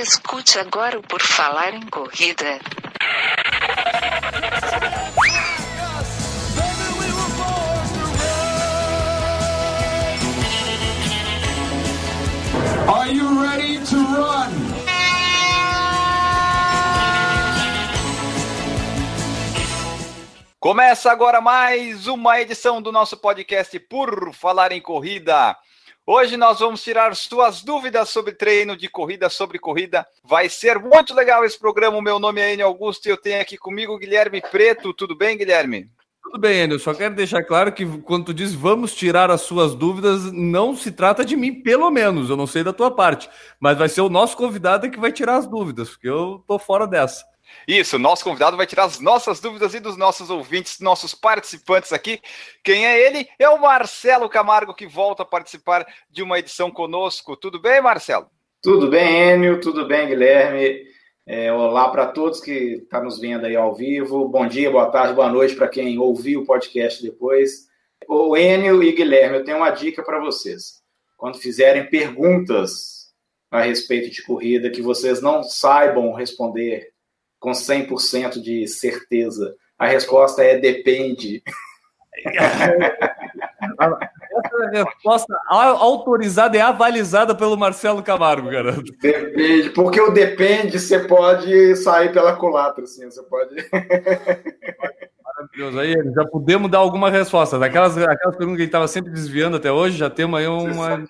Escute agora o Por Falar em Corrida. Are you ready to run? Começa agora mais uma edição do nosso podcast Por Falar em Corrida. Hoje nós vamos tirar suas dúvidas sobre treino de corrida, sobre corrida. Vai ser muito legal esse programa. O meu nome é Enio Augusto e eu tenho aqui comigo Guilherme Preto. Tudo bem, Guilherme? Tudo bem, Enio. Só quero deixar claro que quando tu diz vamos tirar as suas dúvidas, não se trata de mim, pelo menos. Eu não sei da tua parte. Mas vai ser o nosso convidado que vai tirar as dúvidas, porque eu tô fora dessa. Isso, nosso convidado vai tirar as nossas dúvidas e dos nossos ouvintes, nossos participantes aqui. Quem é ele? É o Marcelo Camargo, que volta a participar de uma edição conosco. Tudo bem, Marcelo? Tudo bem, Enio, tudo bem, Guilherme. É, olá para todos que estão tá nos vendo aí ao vivo. Bom dia, boa tarde, boa noite para quem ouviu o podcast depois. O Enio e Guilherme, eu tenho uma dica para vocês. Quando fizerem perguntas a respeito de corrida que vocês não saibam responder com 100% de certeza? A resposta é depende. Essa resposta autorizada e avalizada pelo Marcelo Camargo, garanto. Depende, porque o depende você pode sair pela culatra, assim, você pode. Maravilhoso. Aí já podemos dar alguma resposta. Daquelas aquelas perguntas que a gente estava sempre desviando até hoje, já temos aí uma.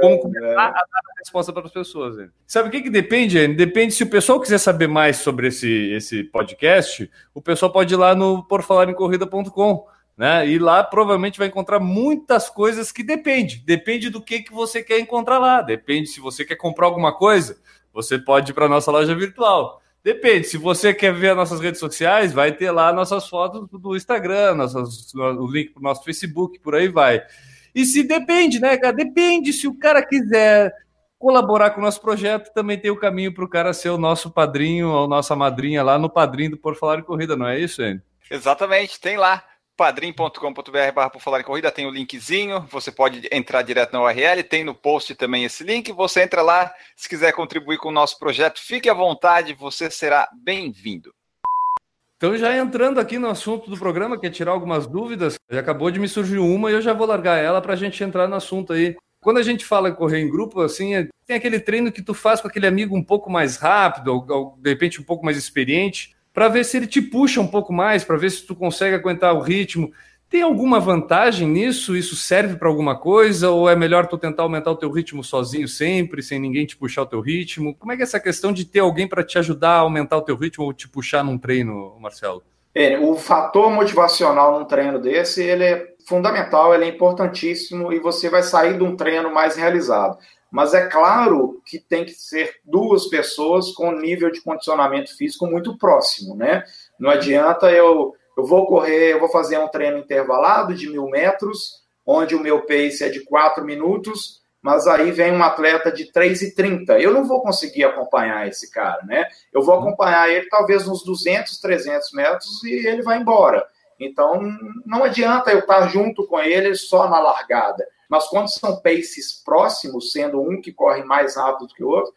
Como começar é. a dar a resposta para as pessoas. Hein? Sabe o que, que depende? Depende se o pessoal quiser saber mais sobre esse, esse podcast, o pessoal pode ir lá no porfalarencorrida.com. Né? E lá provavelmente vai encontrar muitas coisas que depende. Depende do que, que você quer encontrar lá. Depende se você quer comprar alguma coisa, você pode ir para a nossa loja virtual. Depende. Se você quer ver as nossas redes sociais, vai ter lá nossas fotos do Instagram, nossas, o link para o nosso Facebook, por aí vai. E se depende, né, cara? Depende. Se o cara quiser colaborar com o nosso projeto, também tem o caminho para o cara ser o nosso padrinho ou nossa madrinha lá no padrinho do Por Falar em Corrida, não é isso, Andy? Exatamente, tem lá padrim.com.br barra por falar em corrida, tem o linkzinho, você pode entrar direto na URL, tem no post também esse link, você entra lá, se quiser contribuir com o nosso projeto, fique à vontade, você será bem-vindo. Então, já entrando aqui no assunto do programa, que é tirar algumas dúvidas, já acabou de me surgir uma e eu já vou largar ela para a gente entrar no assunto aí. Quando a gente fala em correr em grupo, assim, é, tem aquele treino que tu faz com aquele amigo um pouco mais rápido, ou, ou de repente um pouco mais experiente, para ver se ele te puxa um pouco mais, para ver se tu consegue aguentar o ritmo. Tem alguma vantagem nisso? Isso serve para alguma coisa? Ou é melhor tu tentar aumentar o teu ritmo sozinho sempre, sem ninguém te puxar o teu ritmo? Como é que é essa questão de ter alguém para te ajudar a aumentar o teu ritmo ou te puxar num treino, Marcelo? É, o fator motivacional num treino desse, ele é fundamental, ele é importantíssimo e você vai sair de um treino mais realizado. Mas é claro que tem que ser duas pessoas com nível de condicionamento físico muito próximo, né? Não adianta eu, eu vou correr, eu vou fazer um treino intervalado de mil metros, onde o meu pace é de quatro minutos, mas aí vem um atleta de 3,30. Eu não vou conseguir acompanhar esse cara, né? Eu vou acompanhar ele talvez uns 200, 300 metros e ele vai embora. Então, não adianta eu estar junto com ele só na largada. Mas quando são paces próximos, sendo um que corre mais rápido do que o outro,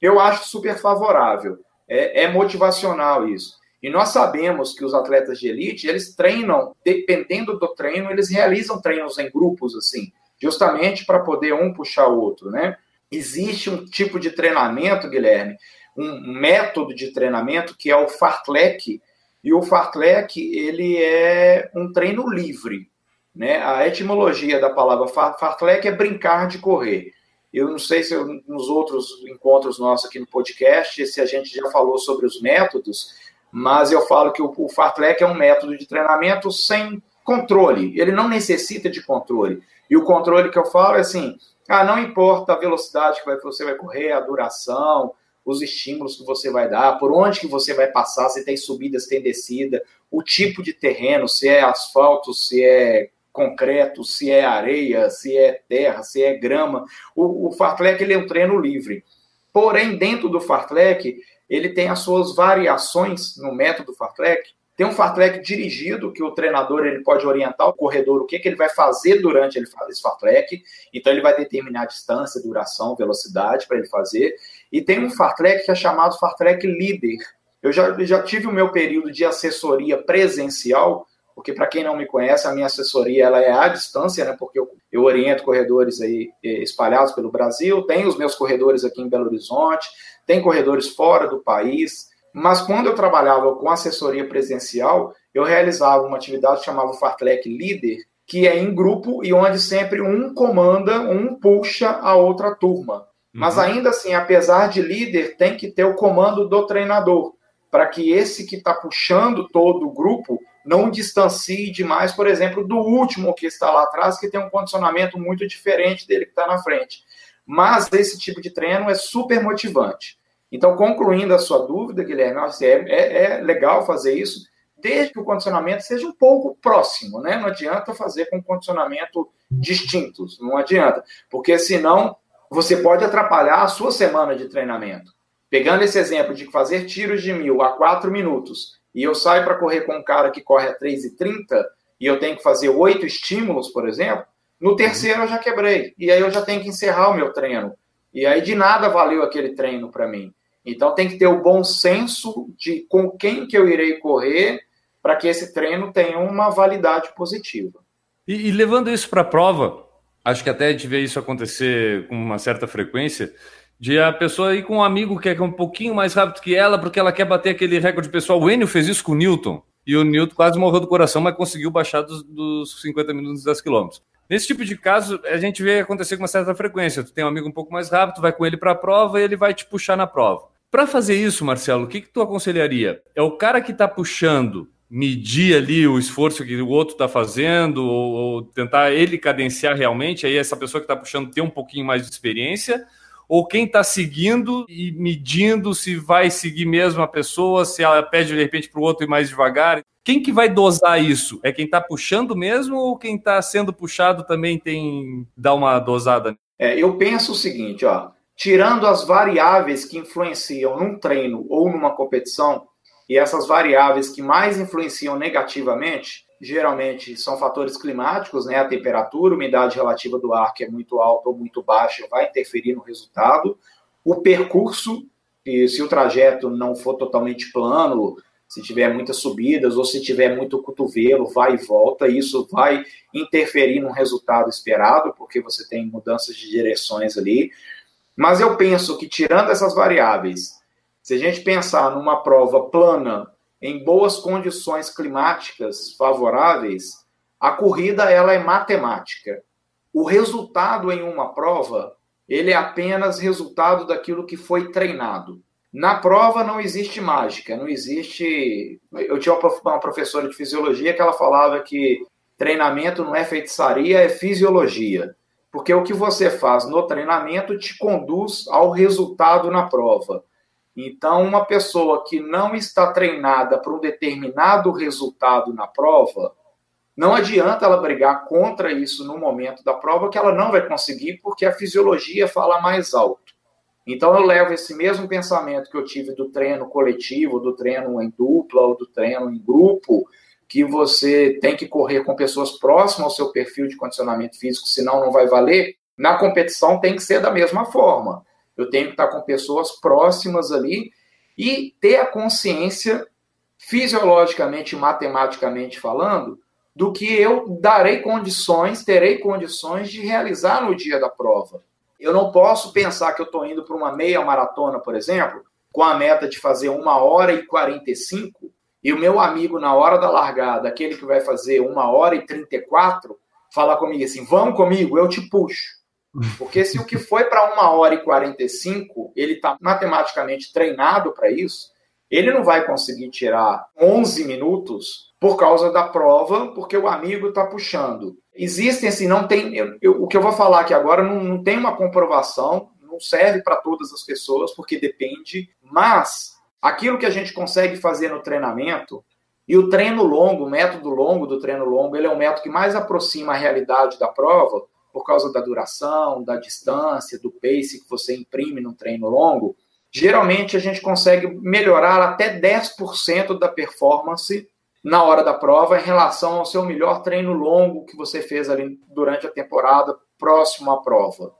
eu acho super favorável. É, é motivacional isso. E nós sabemos que os atletas de elite, eles treinam, dependendo do treino, eles realizam treinos em grupos, assim, justamente para poder um puxar o outro, né? Existe um tipo de treinamento, Guilherme, um método de treinamento que é o fartlek, e o fartlek, ele é um treino livre. Né? A etimologia da palavra fartlek é brincar de correr. Eu não sei se eu, nos outros encontros nossos aqui no podcast, se a gente já falou sobre os métodos, mas eu falo que o, o fartlek é um método de treinamento sem controle. Ele não necessita de controle. E o controle que eu falo é assim: ah, não importa a velocidade que você vai correr, a duração, os estímulos que você vai dar, por onde que você vai passar, se tem subida, se tem descida, o tipo de terreno, se é asfalto, se é concreto, se é areia, se é terra, se é grama. O, o fartlek ele é um treino livre. Porém, dentro do fartlek, ele tem as suas variações no método fartlek, Tem um fartlek dirigido, que o treinador ele pode orientar o corredor o que, que ele vai fazer durante ele esse fartlek. Então, ele vai determinar a distância, duração, velocidade para ele fazer. E tem um fartlek que é chamado fartlek líder. Eu já, já tive o meu período de assessoria presencial, porque para quem não me conhece, a minha assessoria ela é à distância, né? Porque eu, eu oriento corredores aí eh, espalhados pelo Brasil, tenho os meus corredores aqui em Belo Horizonte, tem corredores fora do país. Mas quando eu trabalhava com assessoria presencial, eu realizava uma atividade chamada Fartlek Líder, que é em grupo e onde sempre um comanda, um puxa a outra turma. Uhum. Mas ainda assim, apesar de líder, tem que ter o comando do treinador, para que esse que está puxando todo o grupo não distancie demais, por exemplo, do último que está lá atrás, que tem um condicionamento muito diferente dele que está na frente. Mas esse tipo de treino é super motivante. Então, concluindo a sua dúvida, Guilherme, é, é, é legal fazer isso, desde que o condicionamento seja um pouco próximo, né? Não adianta fazer com condicionamento distintos, não adianta, porque senão você pode atrapalhar a sua semana de treinamento. Pegando esse exemplo de fazer tiros de mil a quatro minutos e eu saio para correr com um cara que corre a 3,30 e eu tenho que fazer oito estímulos, por exemplo, no terceiro eu já quebrei. E aí eu já tenho que encerrar o meu treino. E aí de nada valeu aquele treino para mim. Então tem que ter o bom senso de com quem que eu irei correr para que esse treino tenha uma validade positiva. E, e levando isso para a prova, acho que até a gente vê isso acontecer com uma certa frequência, de a pessoa ir com um amigo que é um pouquinho mais rápido que ela, porque ela quer bater aquele recorde pessoal. O Enio fez isso com o Newton, e o Newton quase morreu do coração, mas conseguiu baixar dos, dos 50 minutos 10 quilômetros. Nesse tipo de caso, a gente vê acontecer com uma certa frequência. Tu tem um amigo um pouco mais rápido, vai com ele para a prova e ele vai te puxar na prova. Para fazer isso, Marcelo, o que, que tu aconselharia? É o cara que está puxando medir ali o esforço que o outro está fazendo, ou, ou, tentar ele cadenciar realmente, aí essa pessoa que está puxando ter um pouquinho mais de experiência, ou quem está seguindo e medindo se vai seguir mesmo a pessoa, se ela pede de repente para o outro ir mais devagar. Quem que vai dosar isso? É quem está puxando mesmo ou quem está sendo puxado também tem dá uma dosada? É, eu penso o seguinte, ó, tirando as variáveis que influenciam num treino ou numa competição, e essas variáveis que mais influenciam negativamente, geralmente são fatores climáticos, né? A temperatura, a umidade relativa do ar, que é muito alta ou muito baixa, vai interferir no resultado. O percurso, se o trajeto não for totalmente plano, se tiver muitas subidas ou se tiver muito cotovelo, vai e volta, isso vai interferir no resultado esperado, porque você tem mudanças de direções ali. Mas eu penso que, tirando essas variáveis, se a gente pensar numa prova plana, em boas condições climáticas favoráveis, a corrida ela é matemática. O resultado em uma prova, ele é apenas resultado daquilo que foi treinado. Na prova não existe mágica, não existe. Eu tinha uma professora de fisiologia que ela falava que treinamento não é feitiçaria, é fisiologia. Porque o que você faz no treinamento te conduz ao resultado na prova. Então, uma pessoa que não está treinada para um determinado resultado na prova, não adianta ela brigar contra isso no momento da prova, que ela não vai conseguir, porque a fisiologia fala mais alto. Então, eu levo esse mesmo pensamento que eu tive do treino coletivo, do treino em dupla ou do treino em grupo, que você tem que correr com pessoas próximas ao seu perfil de condicionamento físico, senão não vai valer. Na competição tem que ser da mesma forma. Eu tenho que estar com pessoas próximas ali e ter a consciência, fisiologicamente e matematicamente falando, do que eu darei condições, terei condições de realizar no dia da prova. Eu não posso pensar que eu estou indo para uma meia maratona, por exemplo, com a meta de fazer uma hora e 45 e o meu amigo, na hora da largada, aquele que vai fazer uma hora e 34, falar comigo assim: vamos comigo, eu te puxo. Porque se o que foi para uma hora e 45, ele está matematicamente treinado para isso, ele não vai conseguir tirar 11 minutos por causa da prova, porque o amigo está puxando. Existem assim, não tem. Eu, eu, o que eu vou falar aqui agora não, não tem uma comprovação, não serve para todas as pessoas, porque depende, mas aquilo que a gente consegue fazer no treinamento, e o treino longo, o método longo do treino longo, ele é o método que mais aproxima a realidade da prova, por causa da duração, da distância, do pace que você imprime no treino longo. Geralmente a gente consegue melhorar até 10% da performance na hora da prova em relação ao seu melhor treino longo que você fez ali durante a temporada próximo à prova.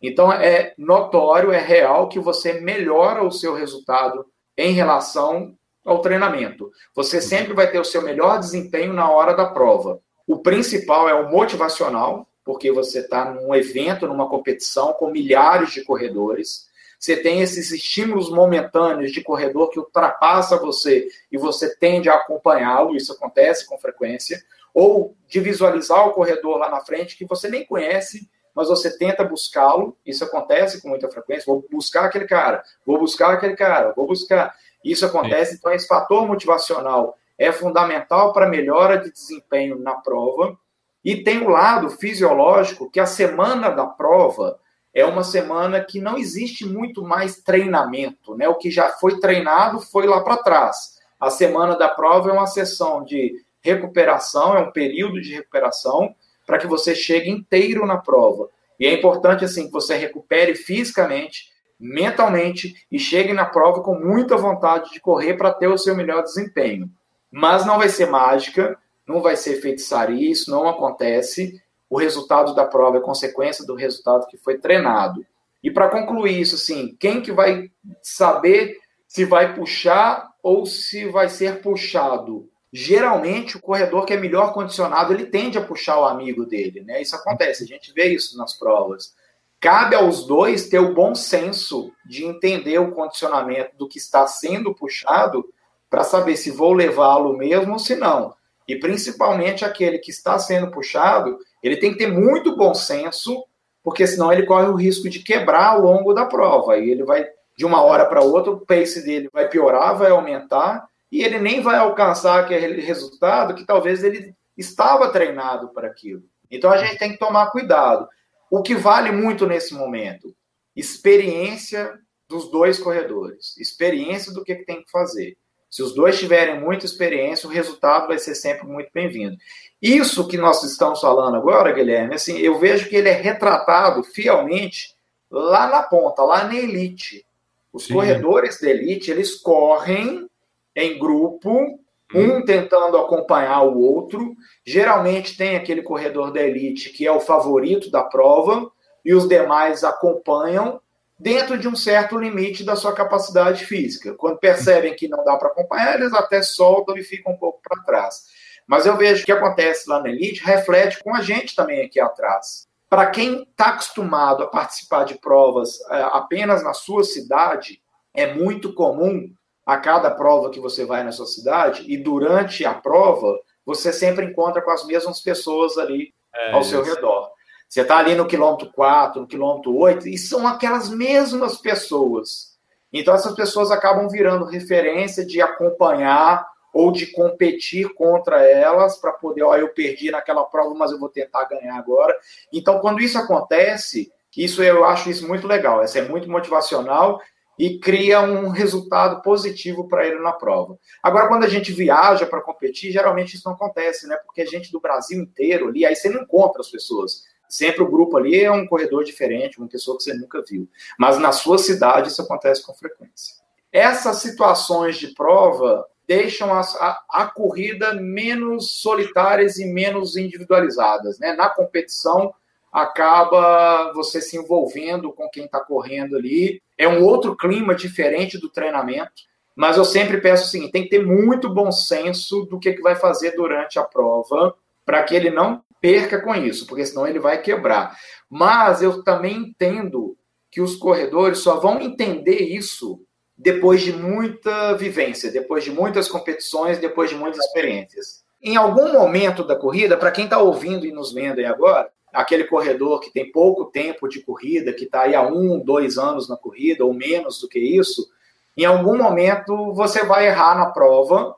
Então é notório, é real que você melhora o seu resultado em relação ao treinamento. Você sempre vai ter o seu melhor desempenho na hora da prova. O principal é o motivacional, porque você está num evento, numa competição com milhares de corredores. Você tem esses estímulos momentâneos de corredor que ultrapassa você e você tende a acompanhá-lo, isso acontece com frequência, ou de visualizar o corredor lá na frente que você nem conhece, mas você tenta buscá-lo, isso acontece com muita frequência, vou buscar aquele cara, vou buscar aquele cara, vou buscar. Isso acontece, Sim. então esse fator motivacional é fundamental para melhora de desempenho na prova. E tem o lado fisiológico, que a semana da prova é uma semana que não existe muito mais treinamento, né? O que já foi treinado foi lá para trás. A semana da prova é uma sessão de recuperação, é um período de recuperação para que você chegue inteiro na prova. E é importante assim que você recupere fisicamente, mentalmente e chegue na prova com muita vontade de correr para ter o seu melhor desempenho. Mas não vai ser mágica, não vai ser feitiçaria, isso não acontece. O resultado da prova é consequência do resultado que foi treinado. E para concluir isso, assim, quem que vai saber se vai puxar ou se vai ser puxado? Geralmente, o corredor que é melhor condicionado, ele tende a puxar o amigo dele, né? Isso acontece, a gente vê isso nas provas. Cabe aos dois ter o bom senso de entender o condicionamento do que está sendo puxado para saber se vou levá-lo mesmo ou se não. E principalmente aquele que está sendo puxado, ele tem que ter muito bom senso, porque senão ele corre o risco de quebrar ao longo da prova. E ele vai, de uma hora para outra, o pace dele vai piorar, vai aumentar, e ele nem vai alcançar aquele resultado que talvez ele estava treinado para aquilo. Então a gente tem que tomar cuidado. O que vale muito nesse momento? Experiência dos dois corredores, experiência do que, tem que fazer. Se os dois tiverem muita experiência, o resultado vai ser sempre muito bem-vindo. Isso que nós estamos falando agora, Guilherme, assim, eu vejo que ele é retratado fielmente lá na ponta, lá na elite. Os Sim. corredores da elite, eles correm em grupo, um hum. tentando acompanhar o outro. Geralmente tem aquele corredor da elite que é o favorito da prova e os demais acompanham dentro de um certo limite da sua capacidade física. Quando percebem que não dá para acompanhar, eles até soltam e ficam um pouco para trás. Mas eu vejo que o que acontece lá na elite reflete com a gente também aqui atrás. Para quem está acostumado a participar de provas é, apenas na sua cidade, é muito comum a cada prova que você vai na sua cidade e durante a prova você sempre encontra com as mesmas pessoas ali é ao isso. seu redor. Você está ali no quilômetro 4, no quilômetro 8, e são aquelas mesmas pessoas. Então, essas pessoas acabam virando referência de acompanhar ou de competir contra elas para poder, ó, eu perdi naquela prova, mas eu vou tentar ganhar agora. Então, quando isso acontece, isso eu acho isso muito legal, isso é muito motivacional e cria um resultado positivo para ele na prova. Agora, quando a gente viaja para competir, geralmente isso não acontece, né? Porque a gente do Brasil inteiro ali, aí você não encontra as pessoas. Sempre o grupo ali é um corredor diferente, uma pessoa que você nunca viu. Mas na sua cidade isso acontece com frequência. Essas situações de prova deixam a, a, a corrida menos solitárias e menos individualizadas. Né? Na competição, acaba você se envolvendo com quem está correndo ali. É um outro clima diferente do treinamento. Mas eu sempre peço o seguinte: tem que ter muito bom senso do que, que vai fazer durante a prova, para que ele não perca com isso, porque senão ele vai quebrar. Mas eu também entendo que os corredores só vão entender isso depois de muita vivência, depois de muitas competições, depois de muitas experiências. Em algum momento da corrida, para quem está ouvindo e nos vendo aí agora, aquele corredor que tem pouco tempo de corrida, que está aí há um, dois anos na corrida, ou menos do que isso, em algum momento você vai errar na prova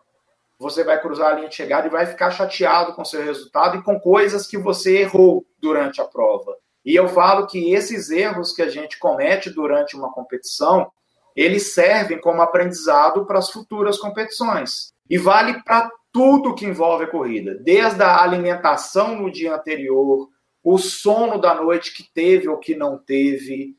você vai cruzar a linha de chegada e vai ficar chateado com seu resultado e com coisas que você errou durante a prova. E eu falo que esses erros que a gente comete durante uma competição, eles servem como aprendizado para as futuras competições. E vale para tudo que envolve a corrida, desde a alimentação no dia anterior, o sono da noite que teve ou que não teve,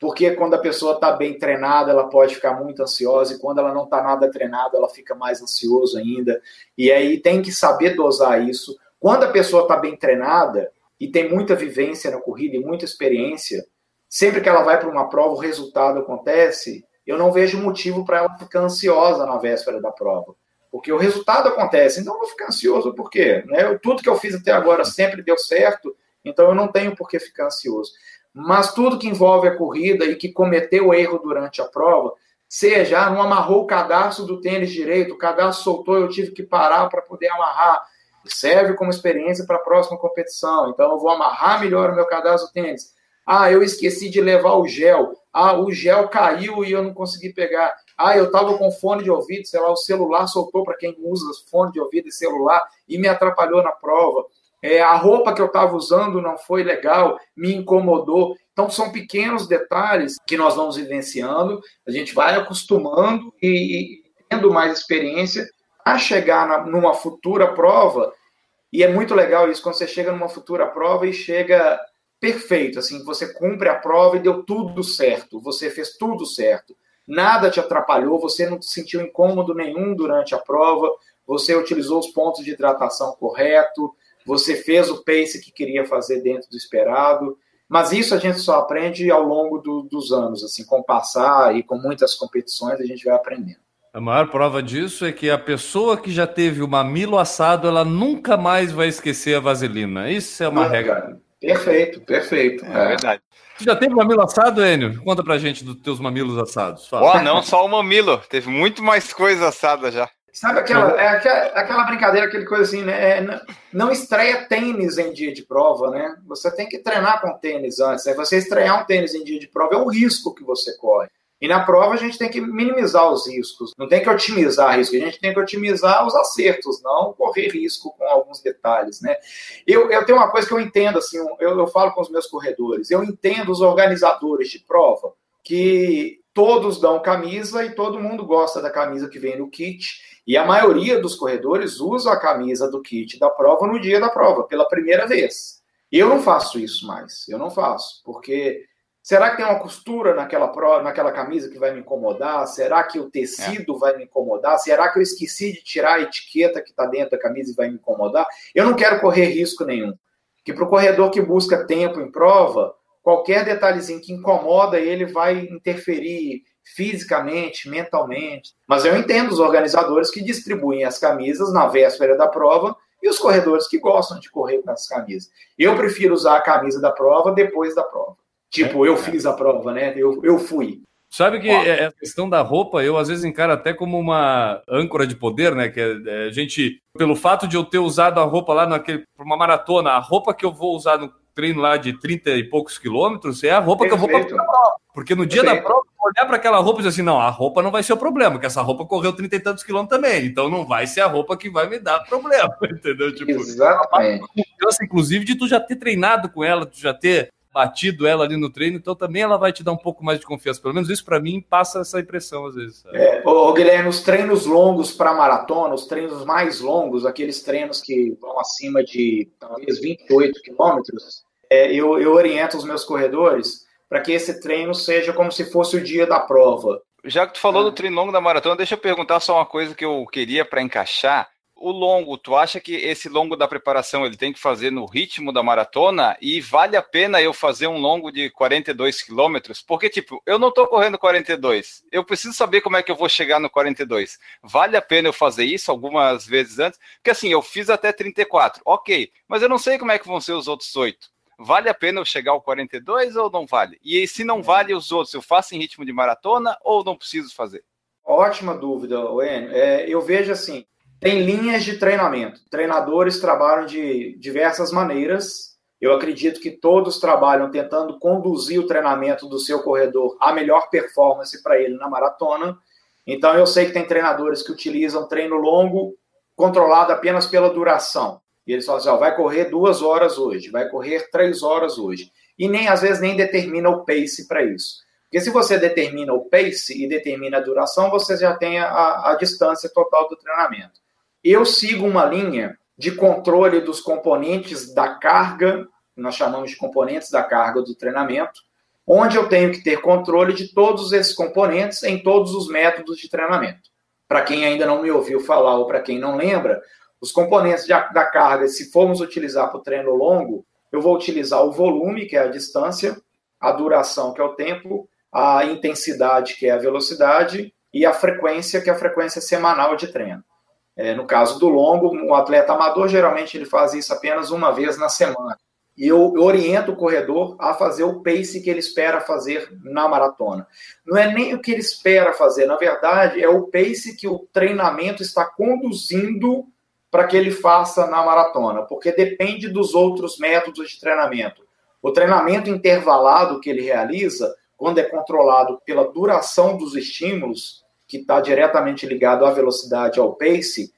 porque quando a pessoa está bem treinada, ela pode ficar muito ansiosa, e quando ela não está nada treinada, ela fica mais ansioso ainda. E aí tem que saber dosar isso. Quando a pessoa está bem treinada e tem muita vivência na corrida e muita experiência, sempre que ela vai para uma prova, o resultado acontece, eu não vejo motivo para ela ficar ansiosa na véspera da prova. Porque o resultado acontece, então eu vou ficar ansioso por quê? Né? Tudo que eu fiz até agora sempre deu certo, então eu não tenho por que ficar ansioso mas tudo que envolve a corrida e que cometeu erro durante a prova, seja, ah, não amarrou o cadastro do tênis direito, o cadastro soltou, eu tive que parar para poder amarrar, serve como experiência para a próxima competição, então eu vou amarrar melhor o meu cadastro do tênis. Ah, eu esqueci de levar o gel. Ah, o gel caiu e eu não consegui pegar. Ah, eu estava com fone de ouvido, sei lá, o celular soltou para quem usa fone de ouvido e celular e me atrapalhou na prova é, a roupa que eu estava usando não foi legal, me incomodou. Então, são pequenos detalhes que nós vamos vivenciando, a gente vai acostumando e, e tendo mais experiência a chegar na, numa futura prova. E é muito legal isso, quando você chega numa futura prova e chega perfeito, assim, você cumpre a prova e deu tudo certo, você fez tudo certo, nada te atrapalhou, você não sentiu incômodo nenhum durante a prova, você utilizou os pontos de hidratação correto, você fez o pace que queria fazer dentro do esperado, mas isso a gente só aprende ao longo do, dos anos, assim, com passar e com muitas competições a gente vai aprendendo. A maior prova disso é que a pessoa que já teve o mamilo assado, ela nunca mais vai esquecer a vaselina. Isso é uma regra. Perfeito, perfeito. É, é verdade. Você já teve mamilo assado, Enio? Conta pra gente dos teus mamilos assados. Ó, oh, não só o mamilo, teve muito mais coisa assada já. Sabe aquela, é aquela, aquela, brincadeira, aquele coisa assim, né? É, não estreia tênis em dia de prova, né? Você tem que treinar com tênis antes. Né? Você estrear um tênis em dia de prova é um risco que você corre. E na prova a gente tem que minimizar os riscos. Não tem que otimizar risco, a gente tem que otimizar os acertos, não correr risco com alguns detalhes, né? Eu, eu tenho uma coisa que eu entendo, assim, eu, eu falo com os meus corredores, eu entendo os organizadores de prova que todos dão camisa e todo mundo gosta da camisa que vem no kit e a maioria dos corredores usa a camisa do kit da prova no dia da prova, pela primeira vez. Eu não faço isso mais. Eu não faço, porque será que tem uma costura naquela, naquela camisa que vai me incomodar? Será que o tecido é. vai me incomodar? Será que eu esqueci de tirar a etiqueta que está dentro da camisa e vai me incomodar? Eu não quero correr risco nenhum. Que para o corredor que busca tempo em prova, qualquer detalhezinho que incomoda ele vai interferir fisicamente, mentalmente. Mas eu entendo os organizadores que distribuem as camisas na véspera da prova e os corredores que gostam de correr com as camisas. Eu prefiro usar a camisa da prova depois da prova. Tipo, eu fiz a prova, né? Eu, eu fui. Sabe que é, a questão da roupa, eu às vezes encaro até como uma âncora de poder, né? Que é, a gente, pelo fato de eu ter usado a roupa lá naquele, para uma maratona, a roupa que eu vou usar no treino lá de 30 e poucos quilômetros é a roupa Perfeito. que eu vou para a prova. Porque no dia Perfeito. da prova, olhar para aquela roupa e dizer assim: não, a roupa não vai ser o problema, porque essa roupa correu 30 e tantos quilômetros também. Então não vai ser a roupa que vai me dar problema, entendeu? Tipo, Exatamente. Confiança, inclusive, de tu já ter treinado com ela, tu já ter batido ela ali no treino, então também ela vai te dar um pouco mais de confiança. Pelo menos isso para mim passa essa impressão às vezes. É, ô, Guilherme, os treinos longos para maratona, os treinos mais longos, aqueles treinos que vão acima de talvez 28 quilômetros, é, eu, eu oriento os meus corredores para que esse treino seja como se fosse o dia da prova. Já que tu falou do treino longo da maratona, deixa eu perguntar só uma coisa que eu queria para encaixar. O longo, tu acha que esse longo da preparação ele tem que fazer no ritmo da maratona? E vale a pena eu fazer um longo de 42 quilômetros? Porque, tipo, eu não estou correndo 42. Eu preciso saber como é que eu vou chegar no 42. Vale a pena eu fazer isso algumas vezes antes? Porque, assim, eu fiz até 34. Ok, mas eu não sei como é que vão ser os outros oito vale a pena eu chegar ao 42 ou não vale? E se não vale os outros, eu faço em ritmo de maratona ou não preciso fazer? Ótima dúvida, Enio. É, eu vejo assim, tem linhas de treinamento. Treinadores trabalham de diversas maneiras. Eu acredito que todos trabalham tentando conduzir o treinamento do seu corredor à melhor performance para ele na maratona. Então, eu sei que tem treinadores que utilizam treino longo controlado apenas pela duração. E eles falam assim: ó, vai correr duas horas hoje, vai correr três horas hoje. E nem às vezes nem determina o pace para isso. Porque se você determina o pace e determina a duração, você já tem a, a distância total do treinamento. Eu sigo uma linha de controle dos componentes da carga, nós chamamos de componentes da carga do treinamento, onde eu tenho que ter controle de todos esses componentes em todos os métodos de treinamento. Para quem ainda não me ouviu falar ou para quem não lembra, os componentes de, da carga, se formos utilizar para o treino longo, eu vou utilizar o volume, que é a distância, a duração, que é o tempo, a intensidade, que é a velocidade, e a frequência, que é a frequência semanal de treino. É, no caso do longo, o atleta amador geralmente ele faz isso apenas uma vez na semana. E eu oriento o corredor a fazer o pace que ele espera fazer na maratona. Não é nem o que ele espera fazer, na verdade, é o pace que o treinamento está conduzindo para que ele faça na maratona, porque depende dos outros métodos de treinamento. O treinamento intervalado que ele realiza, quando é controlado pela duração dos estímulos, que está diretamente ligado à velocidade, ao pace,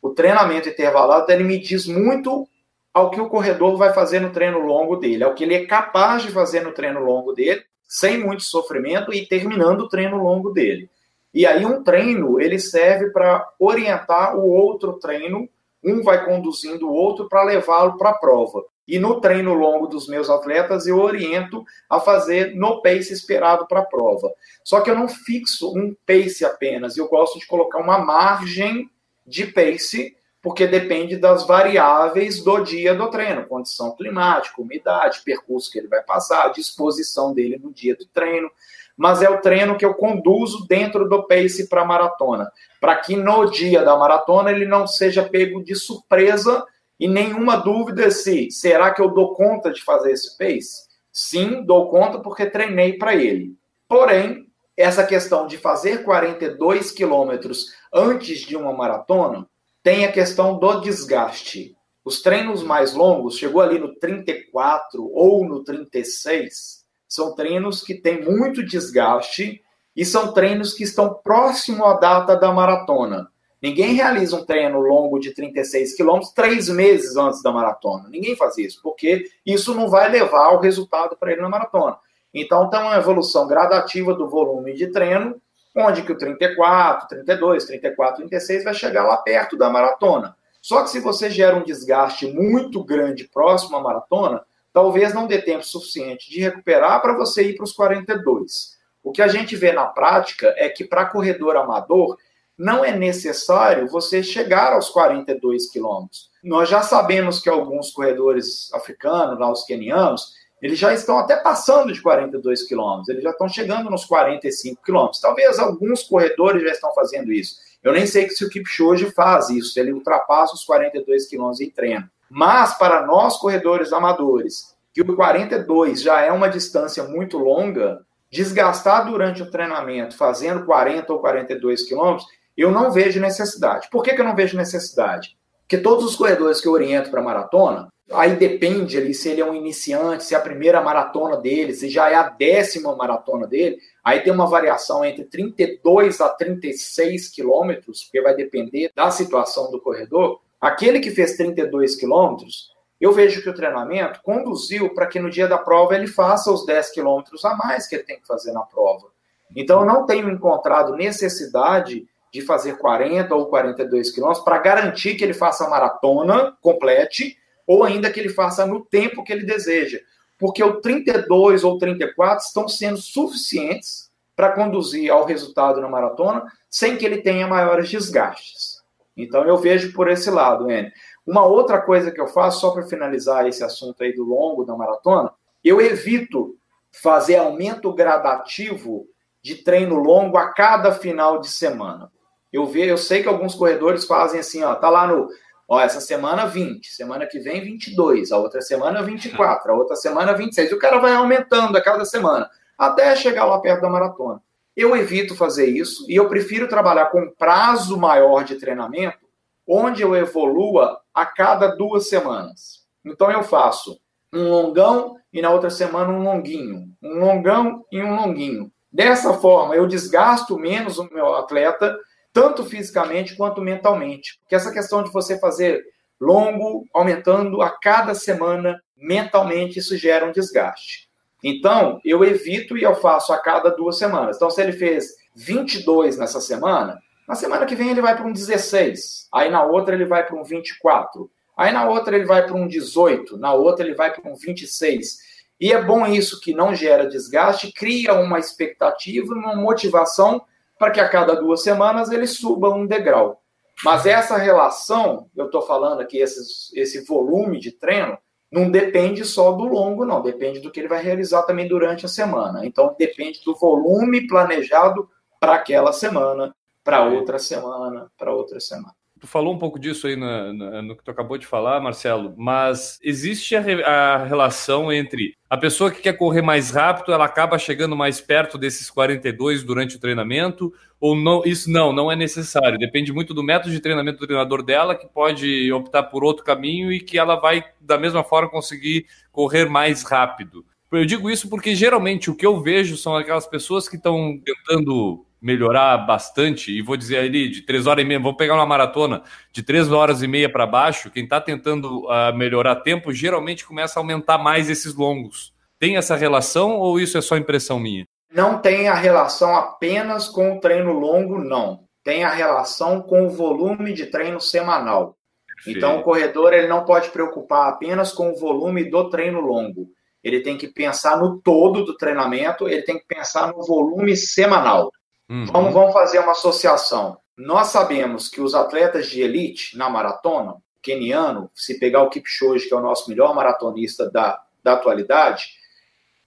o treinamento intervalado ele me diz muito ao que o corredor vai fazer no treino longo dele, ao que ele é capaz de fazer no treino longo dele, sem muito sofrimento e terminando o treino longo dele. E aí um treino, ele serve para orientar o outro treino, um vai conduzindo o outro para levá-lo para a prova. E no treino longo dos meus atletas, eu oriento a fazer no pace esperado para a prova. Só que eu não fixo um pace apenas, eu gosto de colocar uma margem de pace porque depende das variáveis do dia do treino, condição climática, umidade, percurso que ele vai passar, disposição dele no dia do treino. Mas é o treino que eu conduzo dentro do pace para a maratona, para que no dia da maratona ele não seja pego de surpresa e nenhuma dúvida se será que eu dou conta de fazer esse pace? Sim, dou conta porque treinei para ele. Porém, essa questão de fazer 42 quilômetros antes de uma maratona tem a questão do desgaste. Os treinos mais longos, chegou ali no 34 ou no 36, são treinos que têm muito desgaste e são treinos que estão próximo à data da maratona. Ninguém realiza um treino longo de 36 quilômetros três meses antes da maratona. Ninguém faz isso, porque isso não vai levar ao resultado para ele na maratona. Então, tem uma evolução gradativa do volume de treino onde que o 34, 32, 34, 36 vai chegar lá perto da maratona. Só que se você gera um desgaste muito grande próximo à maratona, talvez não dê tempo suficiente de recuperar para você ir para os 42. O que a gente vê na prática é que para corredor amador não é necessário você chegar aos 42 quilômetros. Nós já sabemos que alguns corredores africanos, lá os quenianos, eles já estão até passando de 42 quilômetros, eles já estão chegando nos 45 quilômetros. Talvez alguns corredores já estão fazendo isso. Eu nem sei se o Kipchoge faz isso, ele ultrapassa os 42 quilômetros em treino. Mas para nós corredores amadores, que o 42 já é uma distância muito longa, desgastar durante o treinamento fazendo 40 ou 42 quilômetros, eu não vejo necessidade. Por que, que eu não vejo necessidade? Porque todos os corredores que eu oriento para maratona, Aí depende ali se ele é um iniciante, se é a primeira maratona dele, se já é a décima maratona dele. Aí tem uma variação entre 32 a 36 quilômetros, porque vai depender da situação do corredor. Aquele que fez 32 quilômetros, eu vejo que o treinamento conduziu para que no dia da prova ele faça os 10 quilômetros a mais que ele tem que fazer na prova. Então, eu não tenho encontrado necessidade de fazer 40 ou 42 quilômetros para garantir que ele faça a maratona, complete, ou ainda que ele faça no tempo que ele deseja. Porque o 32 ou 34 estão sendo suficientes para conduzir ao resultado na maratona sem que ele tenha maiores desgastes. Então eu vejo por esse lado, N. Uma outra coisa que eu faço, só para finalizar esse assunto aí do longo da maratona, eu evito fazer aumento gradativo de treino longo a cada final de semana. Eu vejo, eu sei que alguns corredores fazem assim, ó, tá lá no Ó, essa semana 20, semana que vem 22, a outra semana 24, a outra semana 26. E o cara vai aumentando a cada semana, até chegar lá perto da maratona. Eu evito fazer isso e eu prefiro trabalhar com prazo maior de treinamento, onde eu evolua a cada duas semanas. Então eu faço um longão e na outra semana um longuinho, um longão e um longuinho. Dessa forma, eu desgasto menos o meu atleta tanto fisicamente quanto mentalmente. Porque essa questão de você fazer longo, aumentando a cada semana, mentalmente, isso gera um desgaste. Então, eu evito e eu faço a cada duas semanas. Então, se ele fez 22 nessa semana, na semana que vem ele vai para um 16, aí na outra ele vai para um 24, aí na outra ele vai para um 18, na outra ele vai para um 26. E é bom isso que não gera desgaste, cria uma expectativa, uma motivação para que a cada duas semanas ele suba um degrau. Mas essa relação, eu estou falando aqui, esse, esse volume de treino, não depende só do longo, não. Depende do que ele vai realizar também durante a semana. Então, depende do volume planejado para aquela semana, para outra semana, para outra semana. Tu falou um pouco disso aí no, que tu acabou de falar, Marcelo, mas existe a, a, relação entre a pessoa que quer correr mais rápido, ela acaba chegando mais perto desses 42 durante o treinamento, ou não? Isso não, não é necessário. Depende muito do método de treinamento do treinador dela, que pode optar por outro caminho e que ela vai, da mesma forma, conseguir correr mais rápido. Eu digo isso porque geralmente o que eu vejo são aquelas pessoas que estão tentando melhorar bastante, e vou dizer ali, de três horas e meia, vamos pegar uma maratona de três horas e meia para baixo, quem está tentando uh, melhorar tempo, geralmente começa a aumentar mais esses longos. Tem essa relação ou isso é só impressão minha? Não tem a relação apenas com o treino longo, não. Tem a relação com o volume de treino semanal. Perfeito. Então, o corredor ele não pode preocupar apenas com o volume do treino longo. Ele tem que pensar no todo do treinamento, ele tem que pensar no volume semanal. Uhum. Vamos, vamos fazer uma associação. Nós sabemos que os atletas de elite na maratona, keniano, se pegar o Kipchoge, que é o nosso melhor maratonista da, da atualidade,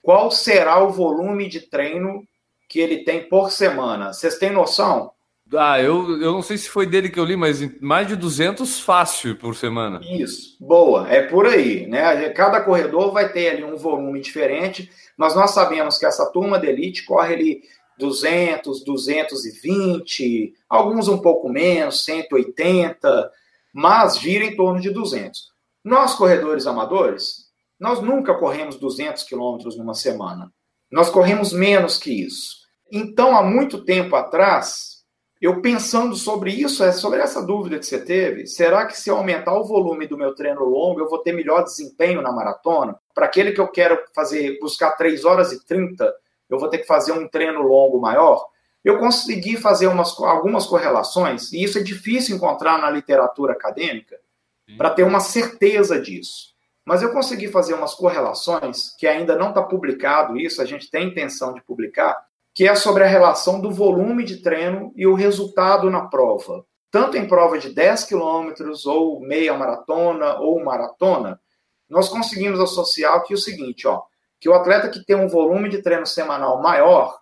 qual será o volume de treino que ele tem por semana? Vocês têm noção? Ah, eu, eu não sei se foi dele que eu li, mas mais de 200 fácil por semana. Isso, boa, é por aí, né? Cada corredor vai ter ali um volume diferente, mas nós sabemos que essa turma de elite corre ali 200, 220, alguns um pouco menos, 180, mas gira em torno de 200. Nós, corredores amadores, nós nunca corremos 200 quilômetros numa semana. Nós corremos menos que isso. Então, há muito tempo atrás, eu pensando sobre isso, é sobre essa dúvida que você teve, será que se eu aumentar o volume do meu treino longo, eu vou ter melhor desempenho na maratona? Para aquele que eu quero fazer, buscar 3 horas e 30, eu vou ter que fazer um treino longo maior. Eu consegui fazer umas, algumas correlações, e isso é difícil encontrar na literatura acadêmica, para ter uma certeza disso. Mas eu consegui fazer umas correlações, que ainda não está publicado isso, a gente tem intenção de publicar, que é sobre a relação do volume de treino e o resultado na prova. Tanto em prova de 10 quilômetros, ou meia maratona, ou maratona, nós conseguimos associar aqui o seguinte, ó, que o atleta que tem um volume de treino semanal maior,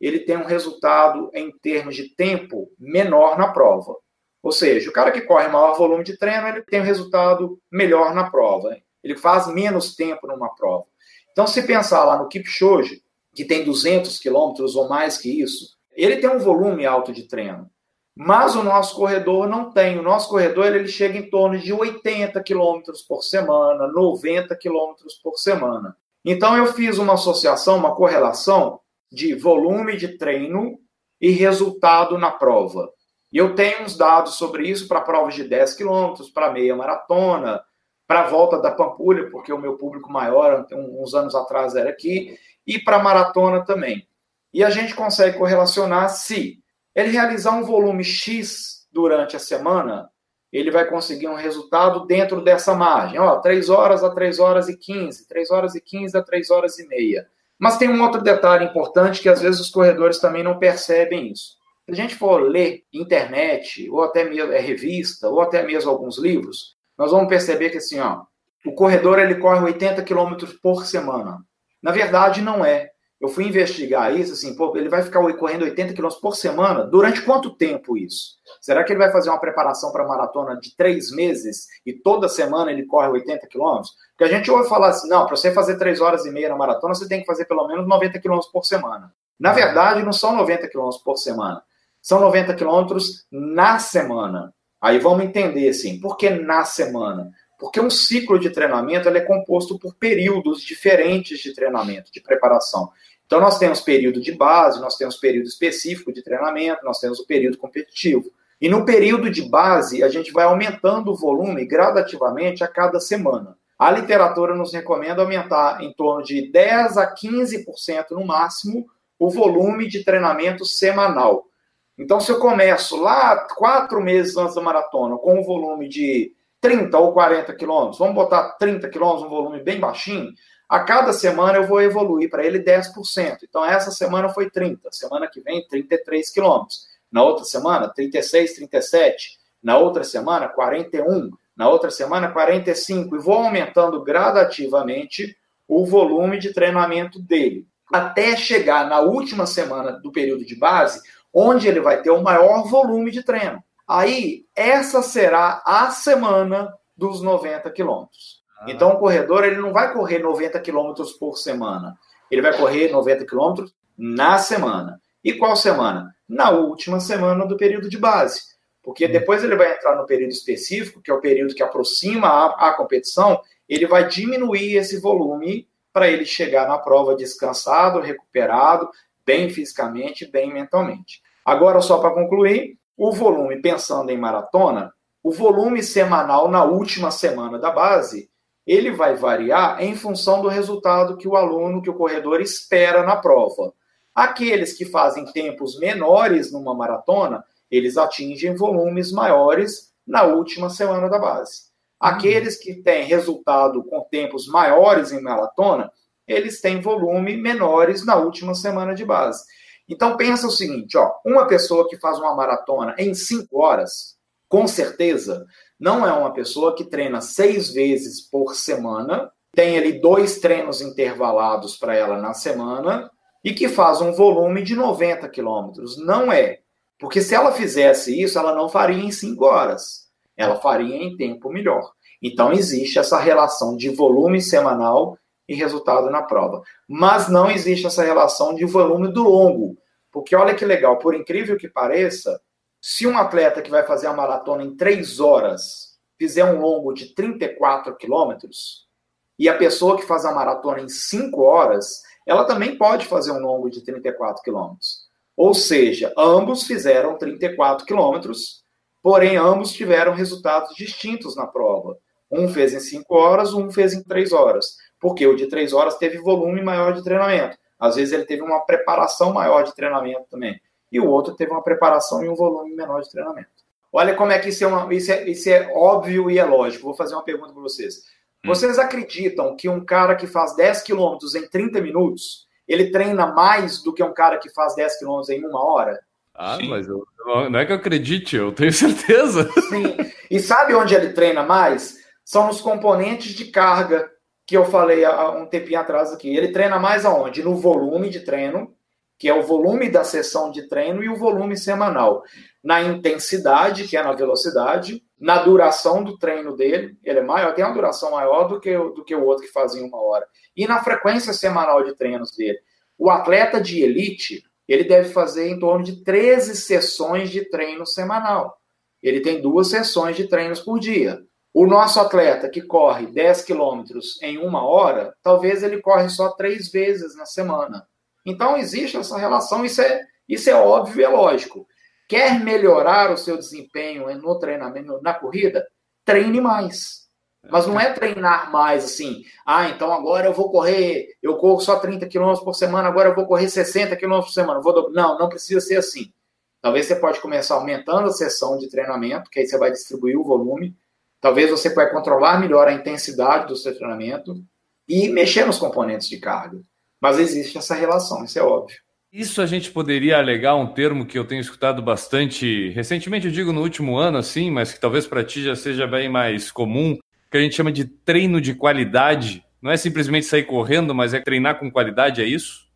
ele tem um resultado em termos de tempo menor na prova. Ou seja, o cara que corre maior volume de treino, ele tem um resultado melhor na prova. Ele faz menos tempo numa prova. Então, se pensar lá no Kipchoge, que tem 200 quilômetros ou mais que isso, ele tem um volume alto de treino. Mas o nosso corredor não tem. O nosso corredor ele chega em torno de 80 quilômetros por semana, 90 quilômetros por semana. Então, eu fiz uma associação, uma correlação de volume de treino e resultado na prova. E eu tenho uns dados sobre isso para provas de 10 quilômetros, para meia maratona, para a volta da Pampulha, porque o meu público maior, uns anos atrás, era aqui, e para maratona também. E a gente consegue correlacionar se ele realizar um volume X durante a semana, ele vai conseguir um resultado dentro dessa margem. Ó, 3 horas a 3 horas e 15, 3 horas e 15 a 3 horas e meia. Mas tem um outro detalhe importante que às vezes os corredores também não percebem isso. Se a gente for ler internet, ou até mesmo é, revista, ou até mesmo alguns livros, nós vamos perceber que assim, ó, o corredor ele corre 80 km por semana. Na verdade, não é eu fui investigar isso, assim, pô, ele vai ficar correndo 80 km por semana? Durante quanto tempo isso? Será que ele vai fazer uma preparação para maratona de três meses e toda semana ele corre 80 km? Porque a gente ouve falar assim, não, para você fazer três horas e meia na maratona, você tem que fazer pelo menos 90 km por semana. Na verdade, não são 90 km por semana. São 90 km na semana. Aí vamos entender, assim, por que na semana? Porque um ciclo de treinamento é composto por períodos diferentes de treinamento, de preparação. Então, nós temos período de base, nós temos período específico de treinamento, nós temos o período competitivo. E no período de base, a gente vai aumentando o volume gradativamente a cada semana. A literatura nos recomenda aumentar em torno de 10 a 15% no máximo o volume de treinamento semanal. Então, se eu começo lá quatro meses antes da maratona com um volume de 30 ou 40 quilômetros, vamos botar 30 quilômetros, um volume bem baixinho, A cada semana eu vou evoluir para ele 10%. Então, essa semana foi 30, semana que vem, 33 quilômetros. Na outra semana, 36, 37. Na outra semana, 41. Na outra semana, 45. E vou aumentando gradativamente o volume de treinamento dele. Até chegar na última semana do período de base, onde ele vai ter o maior volume de treino. Aí, essa será a semana dos 90 quilômetros. Então, o corredor ele não vai correr 90 quilômetros por semana. Ele vai correr 90 quilômetros na semana. E qual semana? Na última semana do período de base. Porque hum. depois ele vai entrar no período específico, que é o período que aproxima a, a competição, ele vai diminuir esse volume para ele chegar na prova descansado, recuperado, bem fisicamente, bem mentalmente. Agora, só para concluir, o volume, pensando em maratona, o volume semanal na última semana da base, ele vai variar em função do resultado que o aluno, que o corredor espera na prova. Aqueles que fazem tempos menores numa maratona, eles atingem volumes maiores na última semana da base. Aqueles que têm resultado com tempos maiores em maratona, eles têm volume menores na última semana de base. Então pensa o seguinte, ó, uma pessoa que faz uma maratona em cinco horas, com certeza, não é uma pessoa que treina seis vezes por semana, tem ali dois treinos intervalados para ela na semana e que faz um volume de 90 quilômetros. Não é. Porque se ela fizesse isso, ela não faria em cinco horas. Ela faria em tempo melhor. Então existe essa relação de volume semanal e resultado na prova. Mas não existe essa relação de volume do longo. Porque olha que legal, por incrível que pareça, se um atleta que vai fazer a maratona em três horas fizer um longo de 34 quilômetros, e a pessoa que faz a maratona em cinco horas, ela também pode fazer um longo de 34 quilômetros. Ou seja, ambos fizeram 34 quilômetros, porém ambos tiveram resultados distintos na prova. Um fez em 5 horas, um fez em 3 horas porque o de três horas teve volume maior de treinamento. Às vezes ele teve uma preparação maior de treinamento também. E o outro teve uma preparação e um volume menor de treinamento. Olha como é que isso é, uma, isso é, isso é óbvio e é lógico. Vou fazer uma pergunta para vocês. Hum. Vocês acreditam que um cara que faz 10 quilômetros em 30 minutos, ele treina mais do que um cara que faz 10 quilômetros em uma hora? Ah, Sim. mas eu, não é que eu acredite, eu tenho certeza. Sim. E sabe onde ele treina mais? São nos componentes de carga que eu falei há um tempinho atrás aqui. Ele treina mais aonde? No volume de treino, que é o volume da sessão de treino, e o volume semanal. Na intensidade, que é na velocidade, na duração do treino dele, ele é maior, tem uma duração maior do que, do que o outro que fazia uma hora. E na frequência semanal de treinos dele. O atleta de elite, ele deve fazer em torno de 13 sessões de treino semanal. Ele tem duas sessões de treinos por dia. O nosso atleta que corre 10 quilômetros em uma hora, talvez ele corre só três vezes na semana. Então existe essa relação, isso é, isso é óbvio e é lógico. Quer melhorar o seu desempenho no treinamento, na corrida? Treine mais. Mas não é treinar mais assim, ah, então agora eu vou correr, eu corro só 30 quilômetros por semana, agora eu vou correr 60 quilômetros por semana. Vou Não, não precisa ser assim. Talvez você pode começar aumentando a sessão de treinamento, que aí você vai distribuir o volume, Talvez você possa controlar melhor a intensidade do seu treinamento e mexer nos componentes de carga. Mas existe essa relação, isso é óbvio. Isso a gente poderia alegar um termo que eu tenho escutado bastante recentemente, eu digo no último ano, assim, mas que talvez para ti já seja bem mais comum, que a gente chama de treino de qualidade. Não é simplesmente sair correndo, mas é treinar com qualidade, é isso?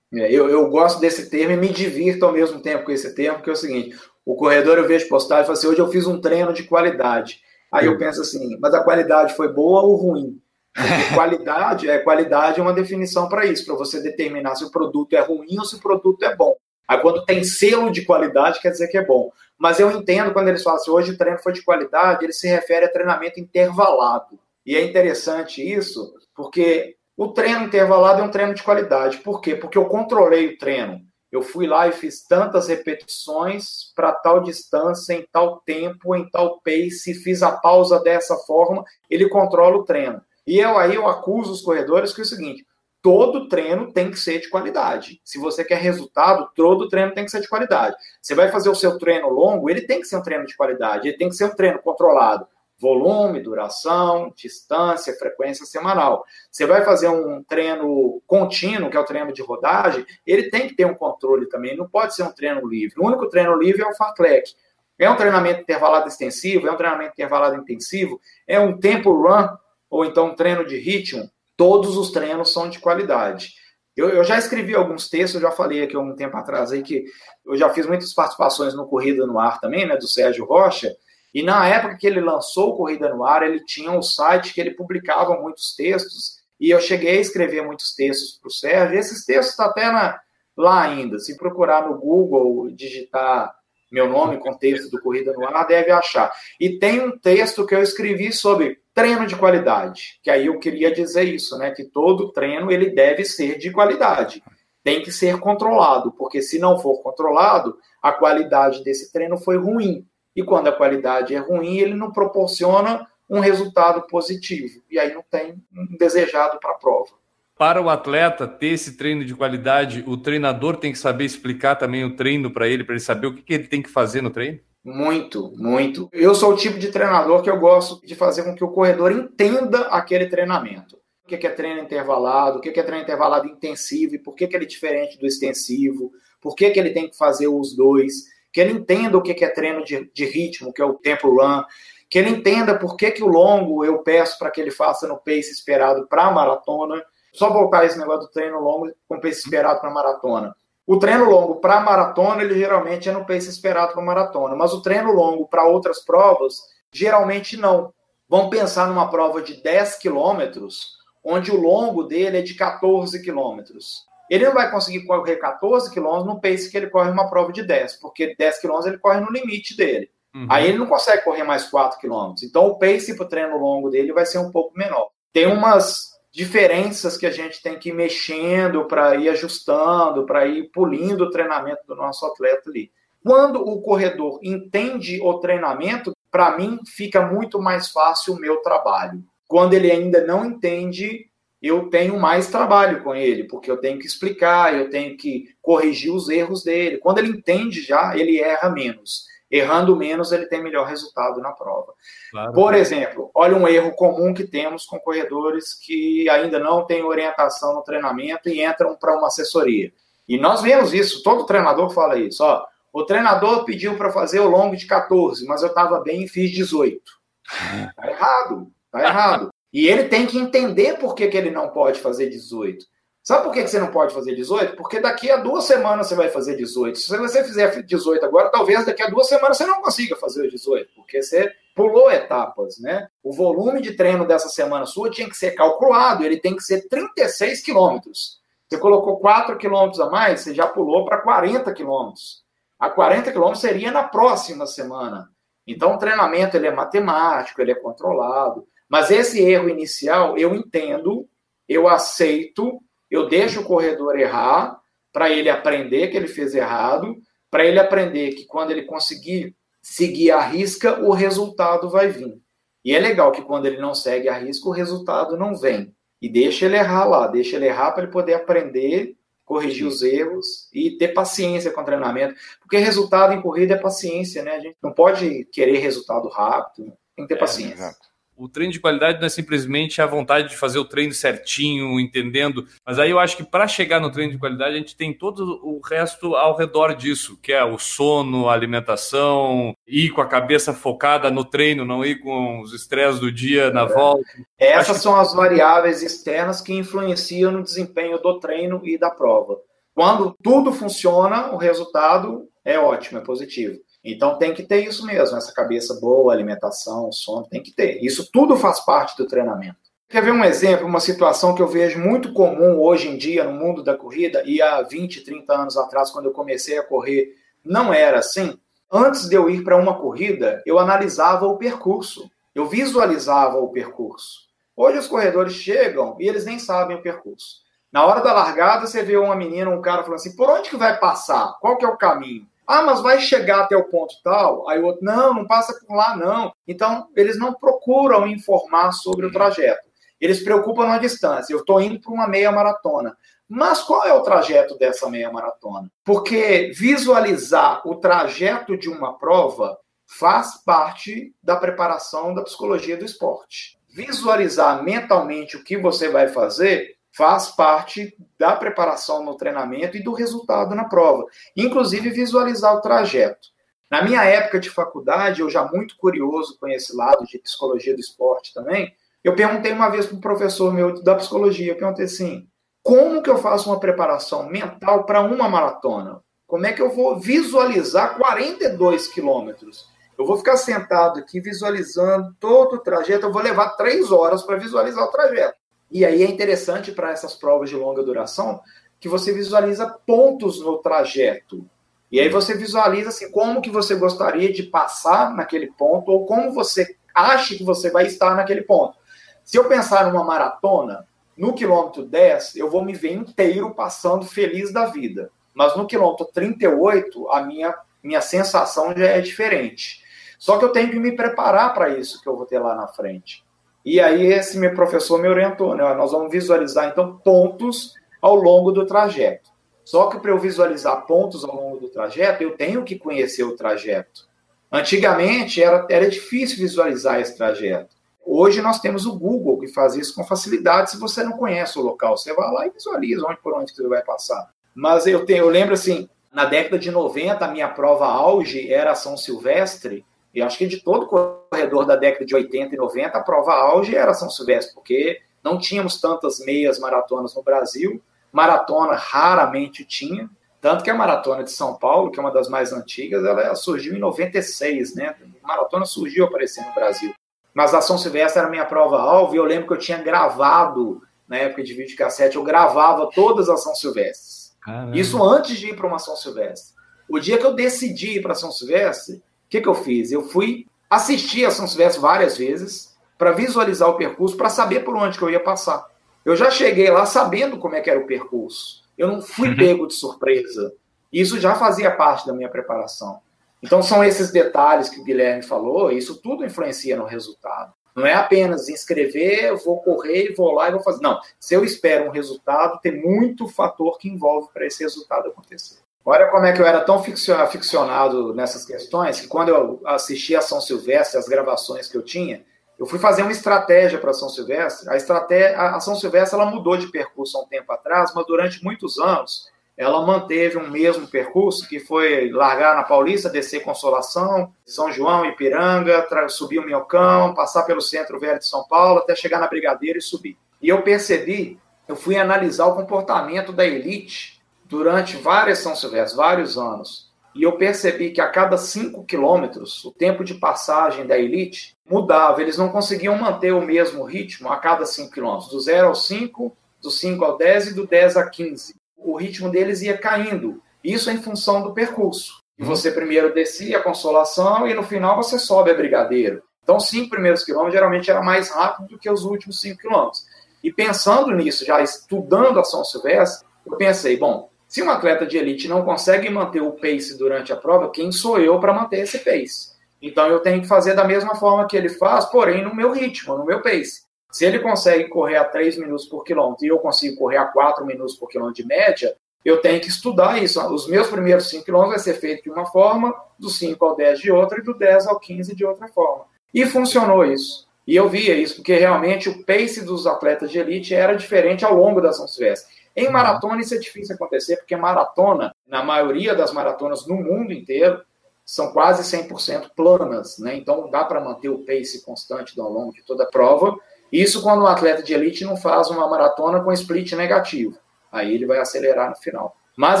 É, eu, eu gosto desse termo e me divirto ao mesmo tempo com esse termo, que é o seguinte: o corredor eu vejo postar e fala assim: hoje eu fiz um treino de qualidade. Aí eu penso assim, mas a qualidade foi boa ou ruim? Porque qualidade é qualidade é uma definição para isso, para você determinar se o produto é ruim ou se o produto é bom. Aí quando tem selo de qualidade, quer dizer que é bom. Mas eu entendo quando eles falam assim, hoje o treino foi de qualidade, ele se refere a treinamento intervalado. E é interessante isso, porque o treino intervalado é um treino de qualidade. Por quê? Porque eu controlei o treino. Eu fui lá e fiz tantas repetições para tal distância, em tal tempo, em tal pace, fiz a pausa dessa forma, ele controla o treino. E eu aí eu acuso os corredores que é o seguinte: todo treino tem que ser de qualidade. Se você quer resultado, todo treino tem que ser de qualidade. Você vai fazer o seu treino longo, ele tem que ser um treino de qualidade, ele tem que ser um treino controlado. volume, duração, distância, frequência semanal. Você vai fazer um treino contínuo, que é o treino de rodagem, ele tem que ter um controle também, não pode ser um treino livre. O único treino livre é o fartlek. É um treinamento intervalado extensivo, é um treinamento intervalado intensivo, é um tempo run, ou então treino de ritmo. Todos os treinos são de qualidade. Eu, eu, já escrevi alguns textos, eu já falei aqui um tempo atrás aí que eu já fiz muitas participações no Corrida no Ar também, né, do Sérgio Rocha, e na época que ele lançou o Corrida no Ar, ele tinha um site que ele publicava muitos textos, e eu cheguei a escrever muitos textos para o Sérgio, e esses textos estão tá até na, lá ainda. Se procurar no Google, digitar meu nome, contexto do Corrida no Ar, deve achar. E tem um texto que eu escrevi sobre treino de qualidade, que aí eu queria dizer isso, né, que todo treino ele deve ser de qualidade. Tem que ser controlado, porque se não for controlado, a qualidade desse treino foi ruim e quando a qualidade é ruim, ele não proporciona um resultado positivo. E aí não tem um desejado para a prova. Para o atleta ter esse treino de qualidade, o treinador tem que saber explicar também o treino para ele, para ele saber o que, que ele tem que fazer no treino? Muito, muito. Eu sou o tipo de treinador que eu gosto de fazer com que o corredor entenda aquele treinamento. O que é treino intervalado, o que é treino intervalado intensivo e por que ele é diferente do extensivo, por que ele tem que fazer os dois que ele entenda o que é treino de, de ritmo, que é o tempo run, que ele entenda por que, que o longo eu peço para que ele faça no pace esperado para a maratona. Só voltar esse negócio do treino longo com pace esperado para maratona. O treino longo para maratona, ele geralmente é no pace esperado para maratona, mas o treino longo para outras provas, geralmente não. Vamos pensar numa prova de 10 quilômetros, onde o longo dele é de 14 quilômetros. Ele não vai conseguir correr 14 quilômetros no pace que ele corre uma prova de 10, porque 10 quilômetros ele corre no limite dele. Uhum. Aí ele não consegue correr mais 4 quilômetros. Então o pace para o treino longo dele vai ser um pouco menor. Tem umas diferenças que a gente tem que ir mexendo para ir ajustando, para ir pulindo o treinamento do nosso atleta ali. Quando o corredor entende o treinamento, para mim fica muito mais fácil o meu trabalho. Quando ele ainda não entende, eu tenho mais trabalho com ele, porque eu tenho que explicar, eu tenho que corrigir os erros dele. Quando ele entende já, ele erra menos. Errando menos, ele tem melhor resultado na prova. Claro. Por exemplo, olha um erro comum que temos com corredores que ainda não têm orientação no treinamento e entram para uma assessoria. E nós vemos isso, todo treinador fala isso. Ó, o treinador pediu para fazer o longo de 14, mas eu estava bem e fiz 18. Está errado, está errado. E ele tem que entender por que, que ele não pode fazer 18. Sabe por que, você não pode fazer 18? Porque daqui a duas semanas você vai fazer 18. Se você fizer 18 agora, talvez daqui a duas semanas você não consiga fazer 18, porque você pulou etapas, né? O volume de treino dessa semana sua tinha que ser calculado, ele tem que ser 36 quilômetros. Você colocou 4 quilômetros a mais, você já pulou para 40 quilômetros. A 40 quilômetros seria na próxima semana. Então o treinamento ele é matemático, ele é controlado. Mas esse erro inicial, eu entendo, eu aceito, eu deixo o corredor errar, para ele aprender que ele fez errado, para ele aprender que quando ele conseguir seguir a risca, o resultado vai vir. E é legal que quando ele não segue a risca, o resultado não vem. E deixa ele errar lá, deixa ele errar para ele poder aprender, corrigir os erros e ter paciência com o treinamento. Porque resultado em corrida é paciência, né? A gente não pode querer resultado rápido, tem que ter é, paciência. Exato. O treino de qualidade não é simplesmente a vontade de fazer o treino certinho, entendendo. Mas aí eu acho que para chegar no treino de qualidade, a gente tem todo o resto ao redor disso, que é o sono, a alimentação, ir com a cabeça focada no treino, não ir com os estresses do dia na é. volta. Essas são as variáveis externas que influenciam no desempenho do treino e da prova. Quando tudo funciona, o resultado é ótimo, é positivo. Então tem que ter isso mesmo, essa cabeça boa, alimentação, sono, tem que ter. Isso tudo faz parte do treinamento. Quer ver um exemplo, uma situação que eu vejo muito comum hoje em dia no mundo da corrida, e há 20, 30 anos atrás, quando eu comecei a correr, não era assim? Antes de eu ir para uma corrida, eu analisava o percurso, eu visualizava o percurso. Hoje os corredores chegam e eles nem sabem o percurso. Na hora da largada, você vê uma menina, um cara falando assim: por onde que vai passar? Qual que é o caminho? Ah, mas vai chegar até o ponto tal? Aí o outro, não, não passa por lá, não. Então, eles não procuram informar sobre o trajeto. Eles preocupam na distância. Eu estou indo para uma meia maratona. Mas qual é o trajeto dessa meia maratona? Porque visualizar o trajeto de uma prova faz parte da preparação da psicologia do esporte. Visualizar mentalmente o que você vai fazer faz parte da preparação no treinamento e do resultado na prova, inclusive visualizar o trajeto. Na minha época de faculdade, eu já muito curioso com esse lado de psicologia do esporte também, eu perguntei uma vez para um professor meu da psicologia, eu perguntei assim, como que eu faço uma preparação mental para uma maratona? Como é que eu vou visualizar 42 quilômetros? Eu vou ficar sentado aqui visualizando todo o trajeto, eu vou levar três horas para visualizar o trajeto. E aí é interessante para essas provas de longa duração que você visualiza pontos no trajeto. E aí você visualiza assim, como que você gostaria de passar naquele ponto ou como você acha que você vai estar naquele ponto. Se eu pensar numa maratona, no quilômetro 10, eu vou me ver inteiro passando feliz da vida. Mas no quilômetro 38, a minha, minha sensação já é diferente. Só que eu tenho que me preparar para isso que eu vou ter lá na frente. E aí esse meu professor me orientou, né? Nós vamos visualizar então pontos ao longo do trajeto. Só que para eu visualizar pontos ao longo do trajeto, eu tenho que conhecer o trajeto. Antigamente era, era difícil visualizar esse trajeto. Hoje nós temos o Google que faz isso com facilidade se você não conhece o local. Você vai lá e visualiza onde por onde você vai passar. Mas eu, tenho, eu lembro assim, na década de 90, a minha prova auge era São Silvestre, e acho que de todo o corredor da década de 80 e 90, a prova auge era São Silvestre, porque não tínhamos tantas meias maratonas no Brasil, maratona raramente tinha, tanto que a maratona de São Paulo, que é uma das mais antigas, ela surgiu em 96, né? A maratona surgiu aparecendo no Brasil. Mas a São Silvestre era minha prova-alvo e eu lembro que eu tinha gravado, na época de videocassete, eu gravava todas as São Silvestres. Caramba. Isso antes de ir para uma São Silvestre. O dia que eu decidi ir para São Silvestre, o que, que eu fiz? Eu fui assistir a São Silvestre várias vezes para visualizar o percurso, para saber por onde que eu ia passar. Eu já cheguei lá sabendo como é que era o percurso. Eu não fui uhum. pego de surpresa. Isso já fazia parte da minha preparação. Então são esses detalhes que o Guilherme falou, isso tudo influencia no resultado. Não é apenas inscrever, eu vou correr, vou lá e vou fazer. Não, se eu espero um resultado, tem muito fator que envolve para esse resultado acontecer. Olha como é que eu era tão aficionado nessas questões que quando eu assisti a São Silvestre, as gravações que eu tinha, eu fui fazer uma estratégia para São Silvestre. A, estratégia, a São Silvestre ela mudou de percurso há um tempo atrás, mas durante muitos anos ela manteve um mesmo percurso, que foi largar na Paulista, descer Consolação, São João, Ipiranga, subir o Minhocão, passar pelo Centro Velho de São Paulo, até chegar na Brigadeira e subir. E eu percebi, eu fui analisar o comportamento da elite durante várias São Silvestres, vários anos, e eu percebi que a cada 5 quilômetros, o tempo de passagem da elite mudava. Eles não conseguiam manter o mesmo ritmo a cada 5 quilômetros, do 0 ao 5, do 5 ao 10 e do 10 a 15. O ritmo deles ia caindo. Isso em função do percurso. E uhum. você primeiro descia a consolação e no final você sobe a brigadeiro. Então, os cinco primeiros quilômetros geralmente era mais rápido do que os últimos cinco quilômetros. E pensando nisso, já estudando a São Silvestre, eu pensei, bom, se um atleta de elite não consegue manter o pace durante a prova, quem sou eu para manter esse pace? Então eu tenho que fazer da mesma forma que ele faz, porém no meu ritmo, no meu pace. Se ele consegue correr a 3 minutos por quilômetro e eu consigo correr a 4 minutos por quilômetro de média, eu tenho que estudar isso. Os meus primeiros 5 quilômetros vai ser feito de uma forma, do 5 ao 10 de outra e do 10 ao 15 de outra forma. E funcionou isso. E eu via isso, porque realmente o pace dos atletas de elite era diferente ao longo da São Silvestre. Em maratona, isso é difícil acontecer, porque maratona, na maioria das maratonas no mundo inteiro, são quase 100% planas, né? Então dá para manter o pace constante ao longo de toda a prova. Isso quando um atleta de elite não faz uma maratona com split negativo. Aí ele vai acelerar no final. Mas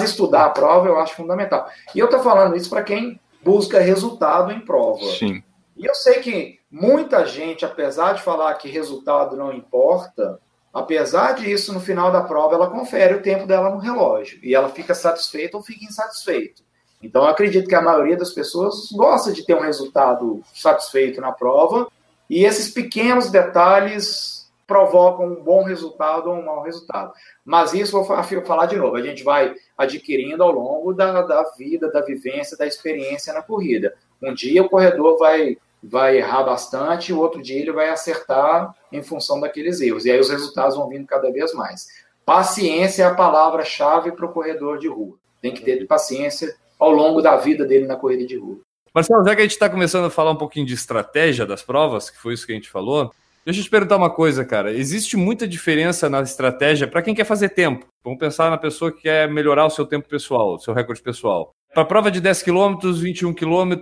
estudar a prova eu acho fundamental. E eu estou falando isso para quem busca resultado em prova. Sim. E eu sei que muita gente, apesar de falar que resultado não importa, Apesar disso, no final da prova, ela confere o tempo dela no relógio e ela fica satisfeita ou fica insatisfeita. Então, eu acredito que a maioria das pessoas gosta de ter um resultado satisfeito na prova e esses pequenos detalhes provocam um bom resultado ou um mau resultado. Mas isso vou falar de novo, a gente vai adquirindo ao longo da, da vida, da vivência, da experiência na corrida. Um dia o corredor vai vai errar bastante, o outro dia ele vai acertar em função daqueles erros. E aí os resultados vão vindo cada vez mais. Paciência é a palavra-chave para o corredor de rua. Tem que ter paciência ao longo da vida dele na corrida de rua. Marcelo, já que a gente está começando a falar um pouquinho de estratégia das provas, que foi isso que a gente falou, deixa eu te perguntar uma coisa, cara. Existe muita diferença na estratégia para quem quer fazer tempo. Vamos pensar na pessoa que quer melhorar o seu tempo pessoal, o seu recorde pessoal. Para prova de 10 km, 21 km,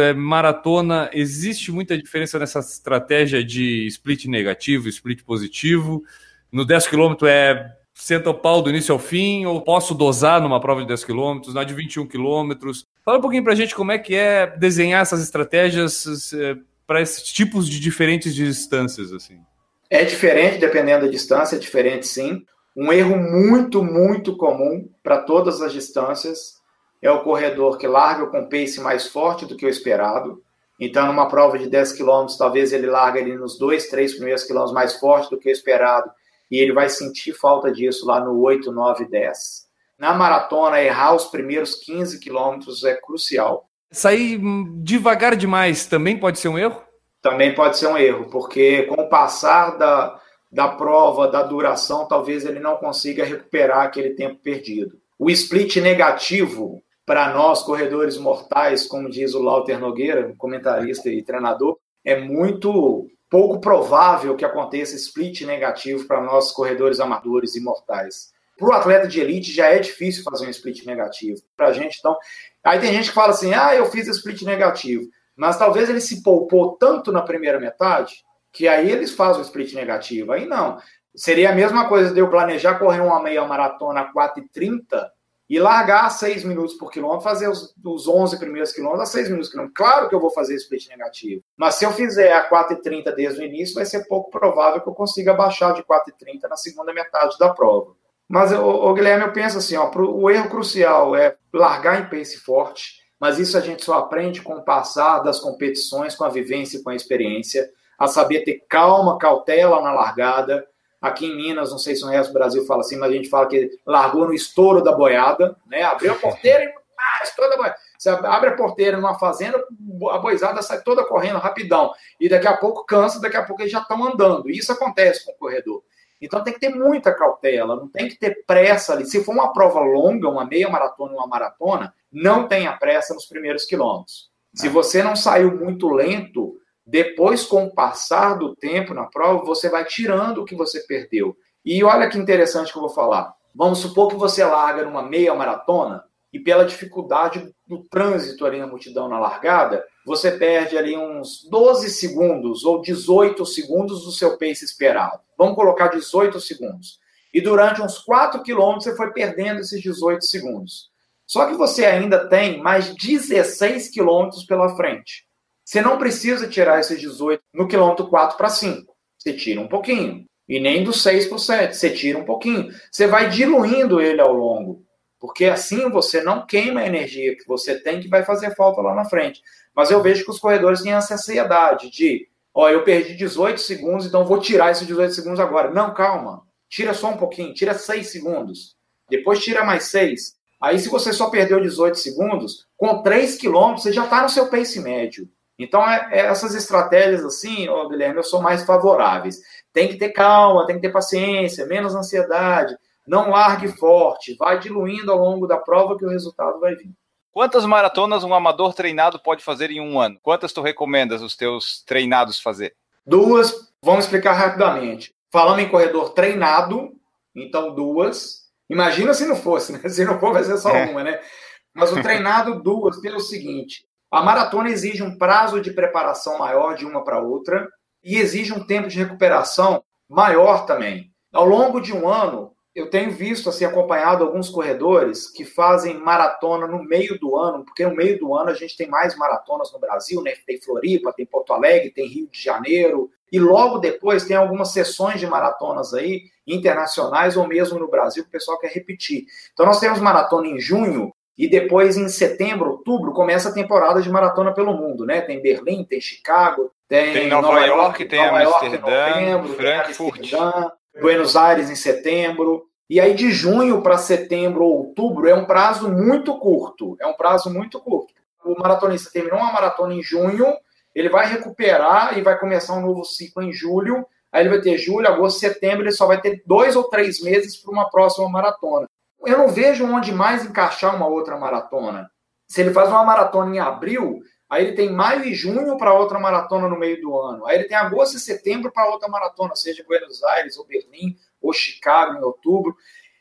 é, maratona, existe muita diferença nessa estratégia de split negativo, split positivo. No 10 km é senta o pau do início ao fim, ou posso dosar numa prova de 10 km, na de 21 km. Fala um pouquinho para a gente como é que é desenhar essas estratégias é, para esses tipos de diferentes distâncias. assim. É diferente, dependendo da distância, é diferente sim. Um erro muito, muito comum para todas as distâncias é o corredor que larga com pace mais forte do que o esperado. Então, numa prova de 10 km, talvez ele larga ali nos dois, três primeiros quilômetros mais forte do que o esperado, e ele vai sentir falta disso lá no 8, 9, 10. Na maratona, errar os primeiros 15 quilômetros é crucial. Sair devagar demais também pode ser um erro? Também pode ser um erro, porque com o passar da, da prova, da duração, talvez ele não consiga recuperar aquele tempo perdido. O split negativo, para nós, corredores mortais, como diz o Lauter Nogueira, comentarista e treinador, é muito pouco provável que aconteça split negativo para nós, corredores amadores e mortais. Para o atleta de elite já é difícil fazer um split negativo. Para a gente, então. Aí tem gente que fala assim: ah, eu fiz split negativo. Mas talvez ele se poupou tanto na primeira metade que aí eles fazem o split negativo. Aí não. Seria a mesma coisa de eu planejar correr uma meia maratona a 4,30 e largar 6 minutos por quilômetro, fazer os, os 11 primeiros quilômetros a 6 minutos por quilômetro. Claro que eu vou fazer split negativo. Mas se eu fizer a 4,30 desde o início, vai ser pouco provável que eu consiga baixar de 4,30 na segunda metade da prova. Mas, o Guilherme, eu penso assim, ó, pro, o erro crucial é largar em pace forte, mas isso a gente só aprende com o passar das competições, com a vivência e com a experiência a saber ter calma, cautela na largada. Aqui em Minas, não sei se o resto do Brasil fala assim, mas a gente fala que largou no estouro da boiada, né? Abriu a porteira e ah, estouro da boiada. Você abre a porteira numa fazenda, a boizada sai toda correndo rapidão. E daqui a pouco cansa, daqui a pouco eles já estão andando. E isso acontece com o corredor. Então tem que ter muita cautela, não tem que ter pressa ali. Se for uma prova longa, uma meia maratona, uma maratona, não tenha pressa nos primeiros quilômetros. Se é. você não saiu muito lento, depois, com o passar do tempo na prova, você vai tirando o que você perdeu. E olha que interessante que eu vou falar. Vamos supor que você larga numa meia maratona e pela dificuldade do trânsito ali na multidão na largada, você perde ali uns 12 segundos ou 18 segundos do seu pace esperado. Vamos colocar 18 segundos. E durante uns 4 quilômetros você foi perdendo esses 18 segundos. Só que você ainda tem mais 16 quilômetros pela frente. Você não precisa tirar esses 18 no quilômetro 4 para 5. Você tira um pouquinho. E nem do 6 para o 7. Você tira um pouquinho. Você vai diluindo ele ao longo. Porque assim você não queima a energia que você tem que vai fazer falta lá na frente. Mas eu vejo que os corredores têm essa ansiedade de, ó, eu perdi 18 segundos, então vou tirar esses 18 segundos agora. Não, calma. Tira só um pouquinho, tira 6 segundos. Depois tira mais 6. Aí, se você só perdeu 18 segundos, com 3 quilômetros, você já está no seu pace médio. Então, é, é essas estratégias assim, ó, Guilherme, eu sou mais favoráveis. Tem que ter calma, tem que ter paciência, menos ansiedade, não largue forte, vai diluindo ao longo da prova que o resultado vai vir. Quantas maratonas um amador treinado pode fazer em um ano? Quantas tu recomendas os teus treinados fazer? Duas, vamos explicar rapidamente. Falando em corredor treinado, então duas. Imagina se não fosse, né? Se não for, vai ser só é. uma, né? Mas o treinado, duas, pelo seguinte: a maratona exige um prazo de preparação maior de uma para outra e exige um tempo de recuperação maior também. Ao longo de um ano, eu tenho visto, assim, acompanhado alguns corredores que fazem maratona no meio do ano, porque no meio do ano a gente tem mais maratonas no Brasil, né? Tem Floripa, tem Porto Alegre, tem Rio de Janeiro, e logo depois tem algumas sessões de maratonas aí, internacionais ou mesmo no Brasil, que o pessoal quer repetir. Então nós temos maratona em junho, e depois, em setembro, outubro, começa a temporada de maratona pelo mundo, né? Tem Berlim, tem Chicago, tem, tem Nova, Nova York, York, tem Nova Amsterdã, York, novembro, Frankfurt. Buenos Aires em setembro. E aí, de junho para setembro ou outubro, é um prazo muito curto. É um prazo muito curto. O maratonista terminou uma maratona em junho, ele vai recuperar e vai começar um novo ciclo em julho. Aí ele vai ter julho, agosto, setembro, ele só vai ter dois ou três meses para uma próxima maratona eu não vejo onde mais encaixar uma outra maratona. Se ele faz uma maratona em abril, Aí ele tem maio e junho para outra maratona no meio do ano. Aí ele tem agosto e setembro para outra maratona, seja Buenos Aires ou Berlim ou Chicago em outubro.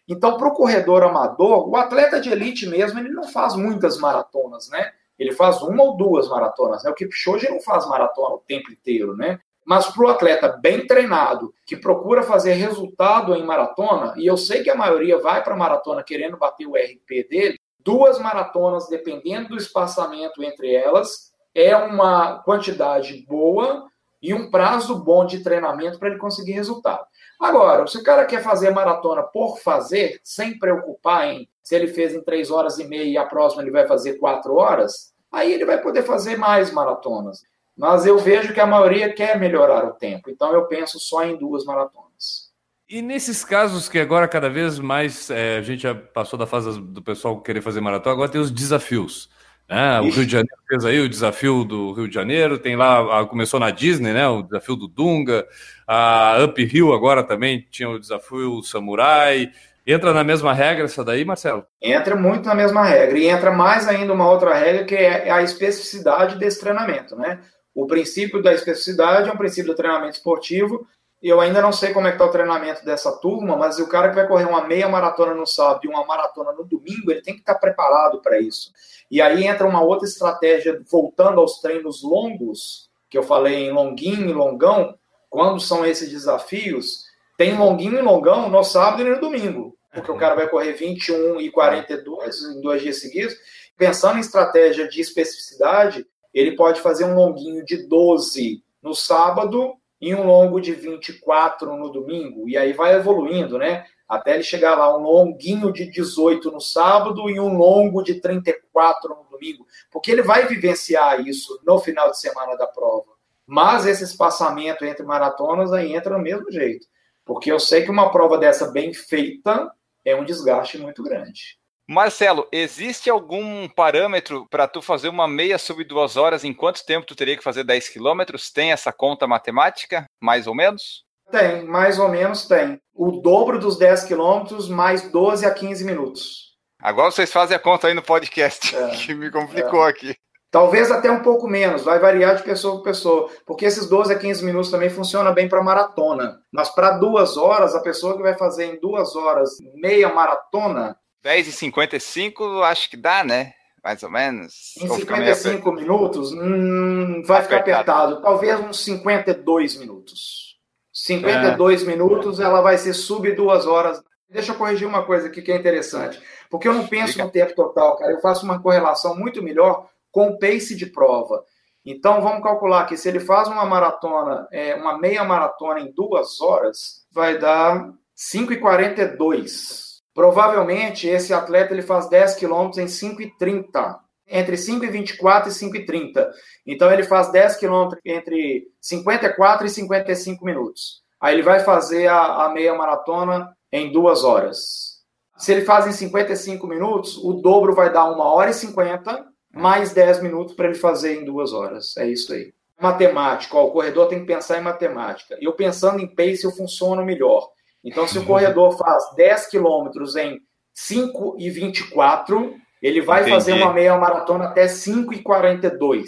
Então, para o corredor amador, o atleta de elite mesmo, ele não faz muitas maratonas, né? Ele faz uma ou duas maratonas. Né? O Kipchoge não faz maratona o tempo inteiro, né? Mas para o atleta bem treinado, que procura fazer resultado em maratona, e eu sei que a maioria vai para a maratona querendo bater o RP dele, duas maratonas, dependendo do espaçamento entre elas, é uma quantidade boa e um prazo bom de treinamento para ele conseguir resultado. Agora, se o cara quer fazer maratona por fazer, sem preocupar em se ele fez em três horas e meia e a próxima ele vai fazer quatro horas, aí ele vai poder fazer mais maratonas. Mas eu vejo que a maioria quer melhorar o tempo, então eu penso só em duas maratonas. E nesses casos que agora cada vez mais é, a gente já passou da fase do pessoal querer fazer maratona, agora tem os desafios. Né? O Rio de Janeiro fez aí o desafio do Rio de Janeiro, tem lá, começou na Disney, né? O desafio do Dunga, a Up Hill agora também tinha o desafio Samurai. Entra na mesma regra essa daí, Marcelo? Entra muito na mesma regra. E entra mais ainda uma outra regra que é a especificidade desse treinamento, né? O princípio da especificidade é um princípio do treinamento esportivo. Eu ainda não sei como é que está o treinamento dessa turma, mas o cara que vai correr uma meia maratona no sábado e uma maratona no domingo, ele tem que estar preparado para isso. E aí entra uma outra estratégia, voltando aos treinos longos, que eu falei em longuinho e longão, quando são esses desafios, tem longuinho e longão no sábado e no domingo, porque o cara vai correr 21 e 42 em dois dias seguidos. Pensando em estratégia de especificidade, ele pode fazer um longuinho de 12 no sábado e um longo de 24 no domingo, e aí vai evoluindo, né? até ele chegar lá, um longuinho de 18 no sábado e um longo de 34 no domingo, porque ele vai vivenciar isso no final de semana da prova. Mas esse espaçamento entre maratonas aí entra do mesmo jeito, porque eu sei que uma prova dessa bem feita é um desgaste muito grande. Marcelo, existe algum parâmetro para tu fazer uma meia sub duas horas? Em quanto tempo tu teria que fazer 10 quilômetros? Tem essa conta matemática, mais ou menos? Tem, mais ou menos tem. O dobro dos 10 quilômetros, mais 12 a 15 minutos. Agora vocês fazem a conta aí no podcast, é, que me complicou é. aqui. Talvez até um pouco menos, vai variar de pessoa para pessoa, porque esses 12 a 15 minutos também funciona bem para maratona. Mas para duas horas, a pessoa que vai fazer em duas horas meia maratona. 10 e 55, acho que dá, né? Mais ou menos. Em 55 minutos, hum, vai ficar apertado. Talvez uns 52 minutos. 52 é. minutos, ela vai ser sub duas horas. Deixa eu corrigir uma coisa aqui que é interessante. Porque eu não penso Fica. no tempo total, cara. Eu faço uma correlação muito melhor com o pace de prova. Então, vamos calcular que se ele faz uma maratona, é, uma meia maratona em duas horas, vai dar 5,42. Provavelmente, esse atleta ele faz 10 quilômetros em 5,30 entre 5 e 24 e 5 e 30. Então ele faz 10 quilômetros entre 54 e 55 minutos. Aí ele vai fazer a, a, meia maratona em duas horas. Se ele faz em 55 minutos, o dobro vai dar 1 hora e 50, mais 10 minutos para ele fazer em duas horas. É isso aí. Matemática, ó, o corredor tem que pensar em matemática. Eu pensando em pace, eu funciono melhor. Então, se o corredor faz 10 quilômetros em 5 e 24, ele vai Entendi. fazer uma meia maratona até 5,42.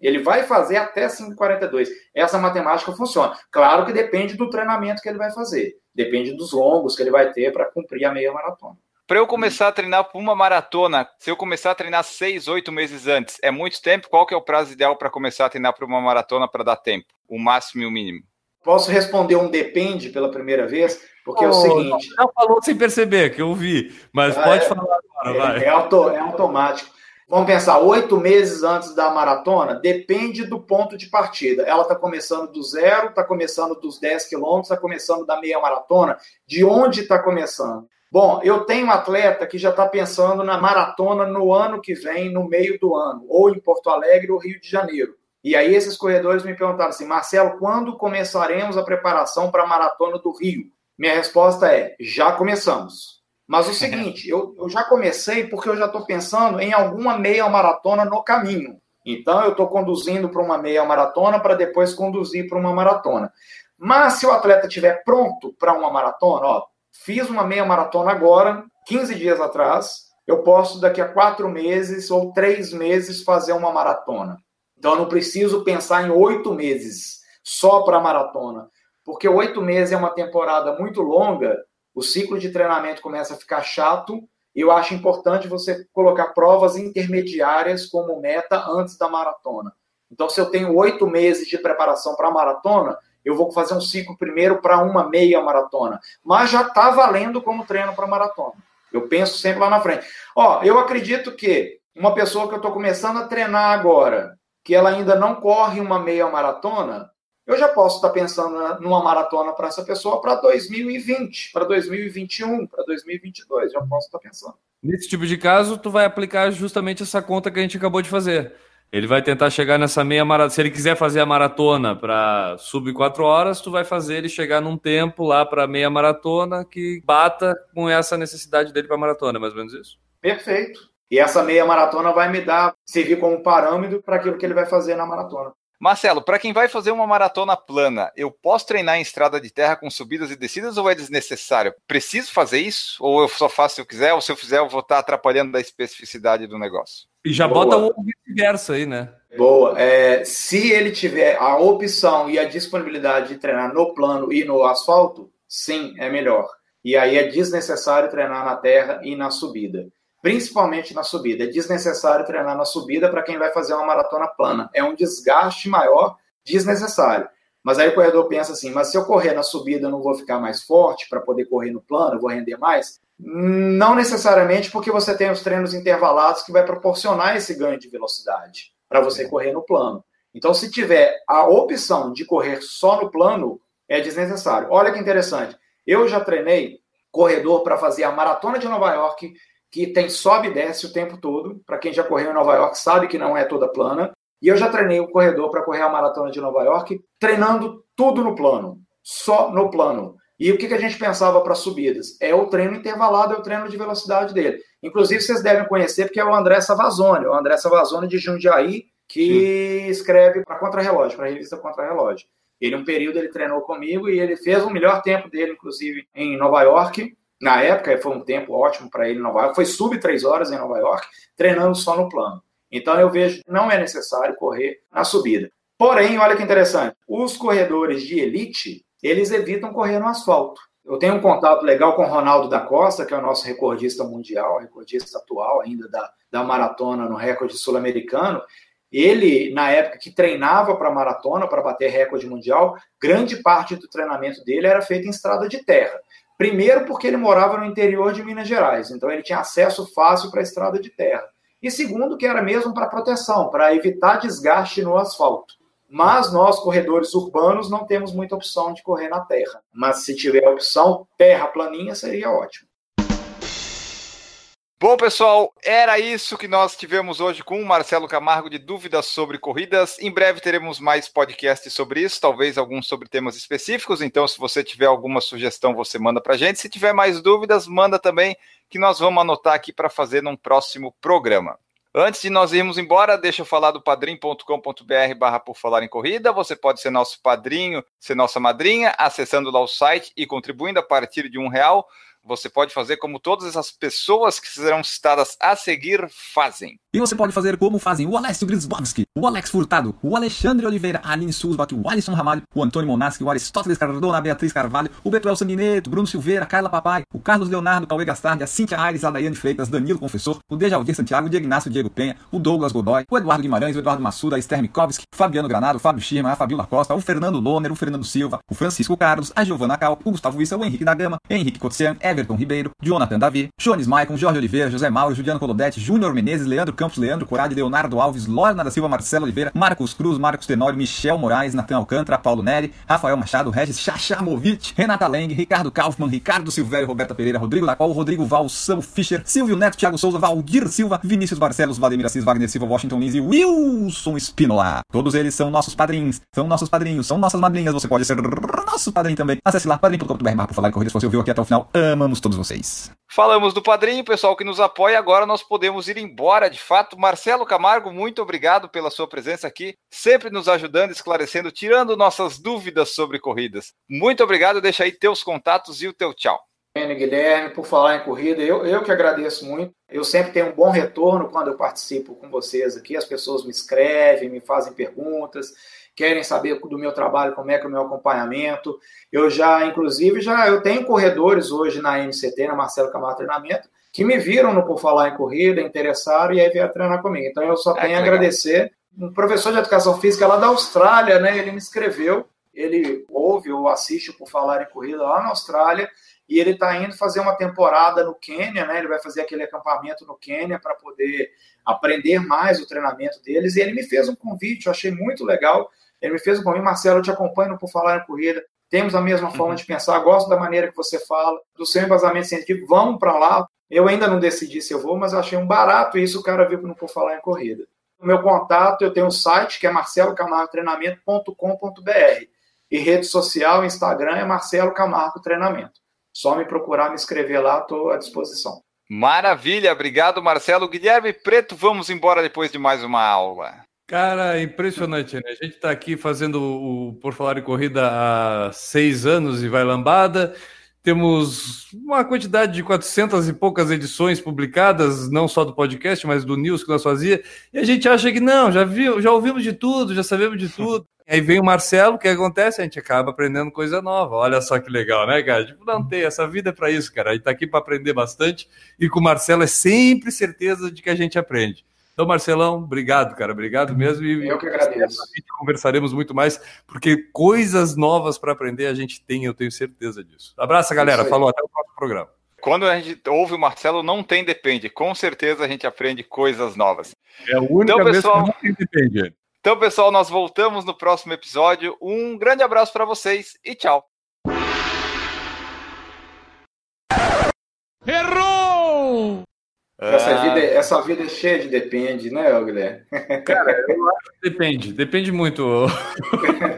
Ele vai fazer até 5,42. Essa matemática funciona. Claro que depende do treinamento que ele vai fazer. Depende dos longos que ele vai ter para cumprir a meia maratona. Para eu começar a treinar para uma maratona, se eu começar a treinar seis, oito meses antes, é muito tempo? Qual que é o prazo ideal para começar a treinar para uma maratona para dar tempo? O máximo e o mínimo? Posso responder um depende pela primeira vez? Porque oh, é o seguinte. Já falou sem perceber, que eu vi, mas ah, pode é, falar agora, é, vai. É, auto, é automático. Vamos pensar, oito meses antes da maratona, depende do ponto de partida. Ela está começando do zero, está começando dos 10 quilômetros, está começando da meia maratona. De onde está começando? Bom, eu tenho um atleta que já está pensando na maratona no ano que vem, no meio do ano, ou em Porto Alegre ou Rio de Janeiro. E aí esses corredores me perguntaram assim, Marcelo, quando começaremos a preparação para a maratona do Rio? Minha resposta é, já começamos. Mas o seguinte, eu, eu já comecei porque eu já estou pensando em alguma meia maratona no caminho. Então eu estou conduzindo para uma meia maratona para depois conduzir para uma maratona. Mas se o atleta estiver pronto para uma maratona, ó, fiz uma meia maratona agora, 15 dias atrás, eu posso daqui a quatro meses ou três meses fazer uma maratona. Então eu não preciso pensar em oito meses só para maratona, porque oito meses é uma temporada muito longa, o ciclo de treinamento começa a ficar chato. E eu acho importante você colocar provas intermediárias como meta antes da maratona. Então, se eu tenho oito meses de preparação para a maratona, eu vou fazer um ciclo primeiro para uma meia maratona. Mas já está valendo como treino para maratona. Eu penso sempre lá na frente. Ó, eu acredito que uma pessoa que eu estou começando a treinar agora, que ela ainda não corre uma meia maratona, eu já posso estar pensando numa maratona para essa pessoa para 2020, para 2021, para 2022, já posso estar pensando. Nesse tipo de caso, tu vai aplicar justamente essa conta que a gente acabou de fazer. Ele vai tentar chegar nessa meia maratona. Se ele quiser fazer a maratona para sub 4 horas, tu vai fazer ele chegar num tempo lá para meia maratona que bata com essa necessidade dele para maratona, mais ou menos isso? Perfeito. E essa meia maratona vai me dar, servir como parâmetro para aquilo que ele vai fazer na maratona. Marcelo, para quem vai fazer uma maratona plana, eu posso treinar em estrada de terra com subidas e descidas ou é desnecessário? Preciso fazer isso? Ou eu só faço se eu quiser? Ou se eu fizer, eu vou estar atrapalhando a especificidade do negócio? E já Boa. bota o vice-versa aí, né? Boa. É, se ele tiver a opção e a disponibilidade de treinar no plano e no asfalto, sim, é melhor. E aí é desnecessário treinar na terra e na subida principalmente na subida. É desnecessário treinar na subida para quem vai fazer uma maratona plana. É um desgaste maior, desnecessário. Mas aí o corredor pensa assim: mas se eu correr na subida, eu não vou ficar mais forte para poder correr no plano, eu vou render mais? Não necessariamente, porque você tem os treinos intervalados que vai proporcionar esse ganho de velocidade para você correr no plano. Então, se tiver a opção de correr só no plano, é desnecessário. Olha que interessante. Eu já treinei corredor para fazer a maratona de Nova York que tem sobe e desce o tempo todo. Para quem já correu em Nova York, sabe que não é toda plana. E eu já treinei o corredor para correr a maratona de Nova York, treinando tudo no plano, só no plano. E o que, que a gente pensava para subidas? É o treino intervalado, é o treino de velocidade dele. Inclusive, vocês devem conhecer, porque é o André Savazone, o André Savazone de Jundiaí, que Sim. escreve para Contra-Relógio, para a revista Contra-Relógio. Ele, um período, ele treinou comigo e ele fez o melhor tempo dele, inclusive, em Nova York. Na época, foi um tempo ótimo para ele em Nova York. Foi sub três horas em Nova York, treinando só no plano. Então, eu vejo não é necessário correr na subida. Porém, olha que interessante. Os corredores de elite, eles evitam correr no asfalto. Eu tenho um contato legal com o Ronaldo da Costa, que é o nosso recordista mundial, recordista atual ainda da, da maratona no recorde sul-americano. Ele, na época que treinava para maratona, para bater recorde mundial, grande parte do treinamento dele era feito em estrada de terra. Primeiro, porque ele morava no interior de Minas Gerais, então ele tinha acesso fácil para a estrada de terra. E segundo, que era mesmo para proteção, para evitar desgaste no asfalto. Mas nós, corredores urbanos, não temos muita opção de correr na terra. Mas se tiver opção terra planinha, seria ótimo. Bom, pessoal, era isso que nós tivemos hoje com o Marcelo Camargo de dúvidas sobre corridas. Em breve teremos mais podcasts sobre isso, talvez alguns sobre temas específicos. Então, se você tiver alguma sugestão, você manda para gente. Se tiver mais dúvidas, manda também, que nós vamos anotar aqui para fazer num próximo programa. Antes de nós irmos embora, deixa eu falar do padrim.com.br barra por falar em corrida. Você pode ser nosso padrinho, ser nossa madrinha, acessando lá o site e contribuindo a partir de um real você pode fazer como todas essas pessoas que serão citadas a seguir fazem. E você pode fazer como fazem o Alessio Grisbowski, o Alex Furtado, o Alexandre Oliveira, a Aline Sulzbach, o Alisson Ramalho, o Antônio Monaschi, o Aristóteles Cardona, a Beatriz Carvalho, o Betuel Sanguineto, Bruno Silveira, Carla Papai, o Carlos Leonardo, Cauê Gastardi, a Cintia Aires, a Daiane Freitas, Danilo Confessor, o Dejaldir Santiago, o Diego Inácio Diego Penha, o Douglas Godoy, o Eduardo Guimarães, o Eduardo Massuda, a Esther Mikovski, o Fabiano Granado, o Fábio Schirma, a Fabiola Costa, o Fernando Loner, o Fernando Silva, o Francisco Carlos, a Giovana Cal, o Gustavo Issa, o Henrique da Gama, Henrique Cotsian, Everton Ribeiro, Jonathan Davi, Jones Maicon, Jorge Oliveira, José Mauro, Juliano Colodete, Júnior Menezes, Leandro Campos, Leandro Corade, Leonardo Alves, Lorna da Silva, Marcelo Oliveira, Marcos Cruz, Marcos Tenório, Michel Moraes, Natan Alcântara, Paulo Neri, Rafael Machado, Regis Chachamovic, Renata Leng, Ricardo Kaufmann, Ricardo Silvério, Roberta Pereira, Rodrigo Lacol, Rodrigo Val, Sam Fischer, Silvio Neto, Thiago Souza, Valdir Silva, Vinícius Barcelos, Vladimir Assis, Wagner Silva, Washington Lins e Wilson Spinola. Todos eles são nossos padrinhos, são nossos padrinhos, são nossas madrinhas. Você pode ser nosso padrinho também. Acesse lá, padrinho.com.br por falar em corrida. Se você ouviu aqui até o final, amamos todos vocês. Falamos do padrinho, pessoal que nos apoia. Agora nós podemos ir embora, de fato. Marcelo Camargo, muito obrigado pela sua presença aqui, sempre nos ajudando, esclarecendo, tirando nossas dúvidas sobre corridas. Muito obrigado. Deixa aí teus contatos e o teu tchau. Guilherme, por falar em corrida. Eu, eu que agradeço muito. Eu sempre tenho um bom retorno quando eu participo com vocês aqui. As pessoas me escrevem, me fazem perguntas, querem saber do meu trabalho, como é que é o meu acompanhamento. Eu já, inclusive, já eu tenho corredores hoje na MCT, na Marcelo Camargo Treinamento, que me viram no Por Falar em Corrida, interessaram e aí vieram treinar comigo. Então eu só é, tenho a agradecer. Um professor de educação física lá da Austrália, né? Ele me escreveu, ele ouve ou assiste o Por Falar em Corrida lá na Austrália e ele está indo fazer uma temporada no Quênia, né? Ele vai fazer aquele acampamento no Quênia para poder aprender mais o treinamento deles. E ele me fez um convite, eu achei muito legal. Ele me fez um convite, Marcelo, eu te acompanho Por Falar em Corrida. Temos a mesma forma uhum. de pensar, gosto da maneira que você fala, do seu embasamento científico, vamos para lá, eu ainda não decidi se eu vou, mas eu achei um barato isso, o cara viu que não for falar em corrida. O meu contato, eu tenho um site que é marcelocamargotreinamento.com.br e rede social, Instagram é Marcelo Camargo Treinamento. Só me procurar, me escrever lá, estou à disposição. Maravilha, obrigado Marcelo. Guilherme Preto, vamos embora depois de mais uma aula. Cara, impressionante, né? A gente está aqui fazendo o Por Falar em Corrida há seis anos e vai lambada. Temos uma quantidade de 400 e poucas edições publicadas, não só do podcast, mas do news que nós fazia. E a gente acha que não, já viu, já ouvimos de tudo, já sabemos de tudo. Aí vem o Marcelo, o que acontece? A gente acaba aprendendo coisa nova. Olha só que legal, né, cara? Tipo, não tem, essa vida é para isso, cara. A gente tá aqui para aprender bastante e com o Marcelo é sempre certeza de que a gente aprende. Então, Marcelão, obrigado, cara. Obrigado mesmo. E eu que agradeço. Conversaremos muito mais, porque coisas novas para aprender a gente tem, eu tenho certeza disso. Abraço, galera. Falou, até o próximo programa. Quando a gente ouve o Marcelo, não tem depende. Com certeza a gente aprende coisas novas. É o único então, pessoal, que não tem depende. Então, pessoal, nós voltamos no próximo episódio. Um grande abraço para vocês e tchau. Errou! Essa, ah. vida, é, essa vida é cheia de depende, né, Guilherme? Cara, eu acho que depende. Depende muito.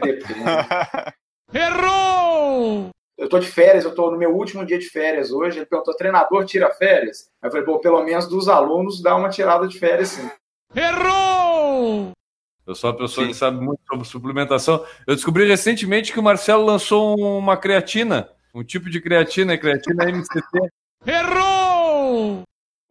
depende. Errou! Eu tô de férias, eu tô no meu último dia de férias hoje. Ele perguntou: treinador tira férias? Aí eu falei: pô, pelo menos dos alunos dá uma tirada de férias sim. Errou! Eu sou uma pessoa sim. que sabe muito sobre suplementação. Eu descobri recentemente que o Marcelo lançou uma creatina, um tipo de creatina, creatina MCT. Errou!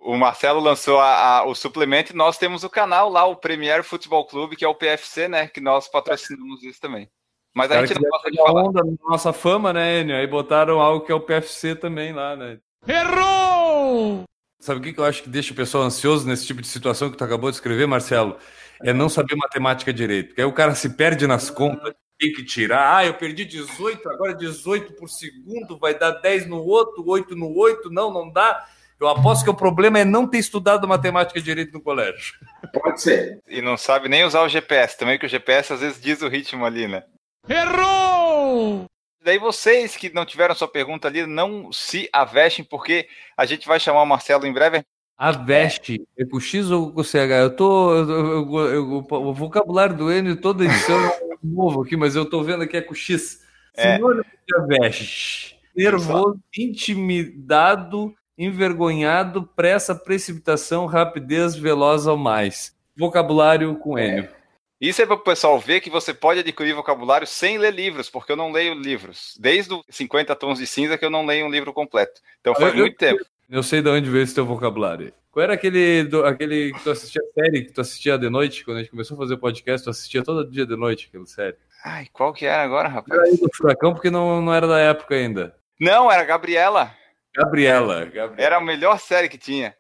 O Marcelo lançou a, a, o suplemento e nós temos o canal lá, o Premier Futebol Clube, que é o PFC, né? Que nós patrocinamos isso também. Mas a gente não gosta de falar. Onda nossa fama, né, Enio? Aí botaram algo que é o PFC também lá, né? Errou! Sabe o que eu acho que deixa o pessoal ansioso nesse tipo de situação que tu acabou de escrever, Marcelo? É não saber matemática direito. Porque aí o cara se perde nas contas, tem que tirar. Ah, eu perdi 18, agora 18 por segundo, vai dar 10 no outro, 8 no 8, não, não dá. Eu aposto que o problema é não ter estudado matemática direito no colégio. Pode ser. E não sabe nem usar o GPS também, que o GPS às vezes diz o ritmo ali, né? Errou! Daí vocês que não tiveram sua pergunta ali, não se avestem, porque a gente vai chamar o Marcelo em breve. A veste, é com X ou com CH? Eu tô. Eu, eu, eu, o vocabulário do N toda edição é novo aqui, mas eu tô vendo aqui é com X. É. Sinônimo de aveste. Nervoso, intimidado, envergonhado, pressa, precipitação, rapidez, veloz ao mais. Vocabulário com N. É. Isso é para o pessoal ver que você pode adquirir vocabulário sem ler livros, porque eu não leio livros. Desde os 50 tons de cinza que eu não leio um livro completo. Então faz eu, muito tempo. Eu sei de onde veio esse teu vocabulário. Qual era aquele, do, aquele que tu assistia série, que tu assistia de noite, quando a gente começou a fazer podcast, tu assistia todo dia de noite aquela série? Ai, qual que era agora, rapaz? Era do Furacão, porque não, não era da época ainda. Não, era Gabriela. Gabriela, Gabriela. Era a melhor série que tinha.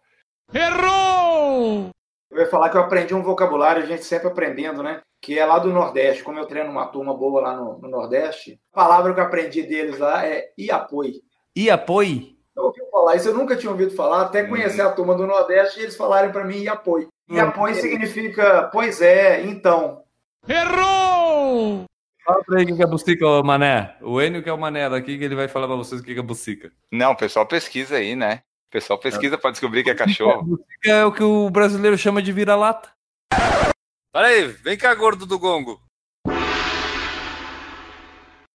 Errou! Eu ia falar que eu aprendi um vocabulário, a gente sempre aprendendo, né? Que é lá do Nordeste. Como eu treino uma turma boa lá no, no Nordeste, a palavra que eu aprendi deles lá é iapoi. Iapoi? Eu ouvi falar isso, eu nunca tinha ouvido falar, até uhum. conhecer a turma do Nordeste e eles falarem para mim iapoi. Iapoi uhum. significa, pois é, então. Errou! Fala pra ele o que é bucica, ô Mané. O Enio que é o Mané daqui, que ele vai falar pra vocês o que é bucica. Não, o pessoal pesquisa aí, né? O pessoal pesquisa é. pra descobrir que é cachorro. Bucica é o que o brasileiro chama de vira-lata. Olha aí, vem cá, gordo do gongo.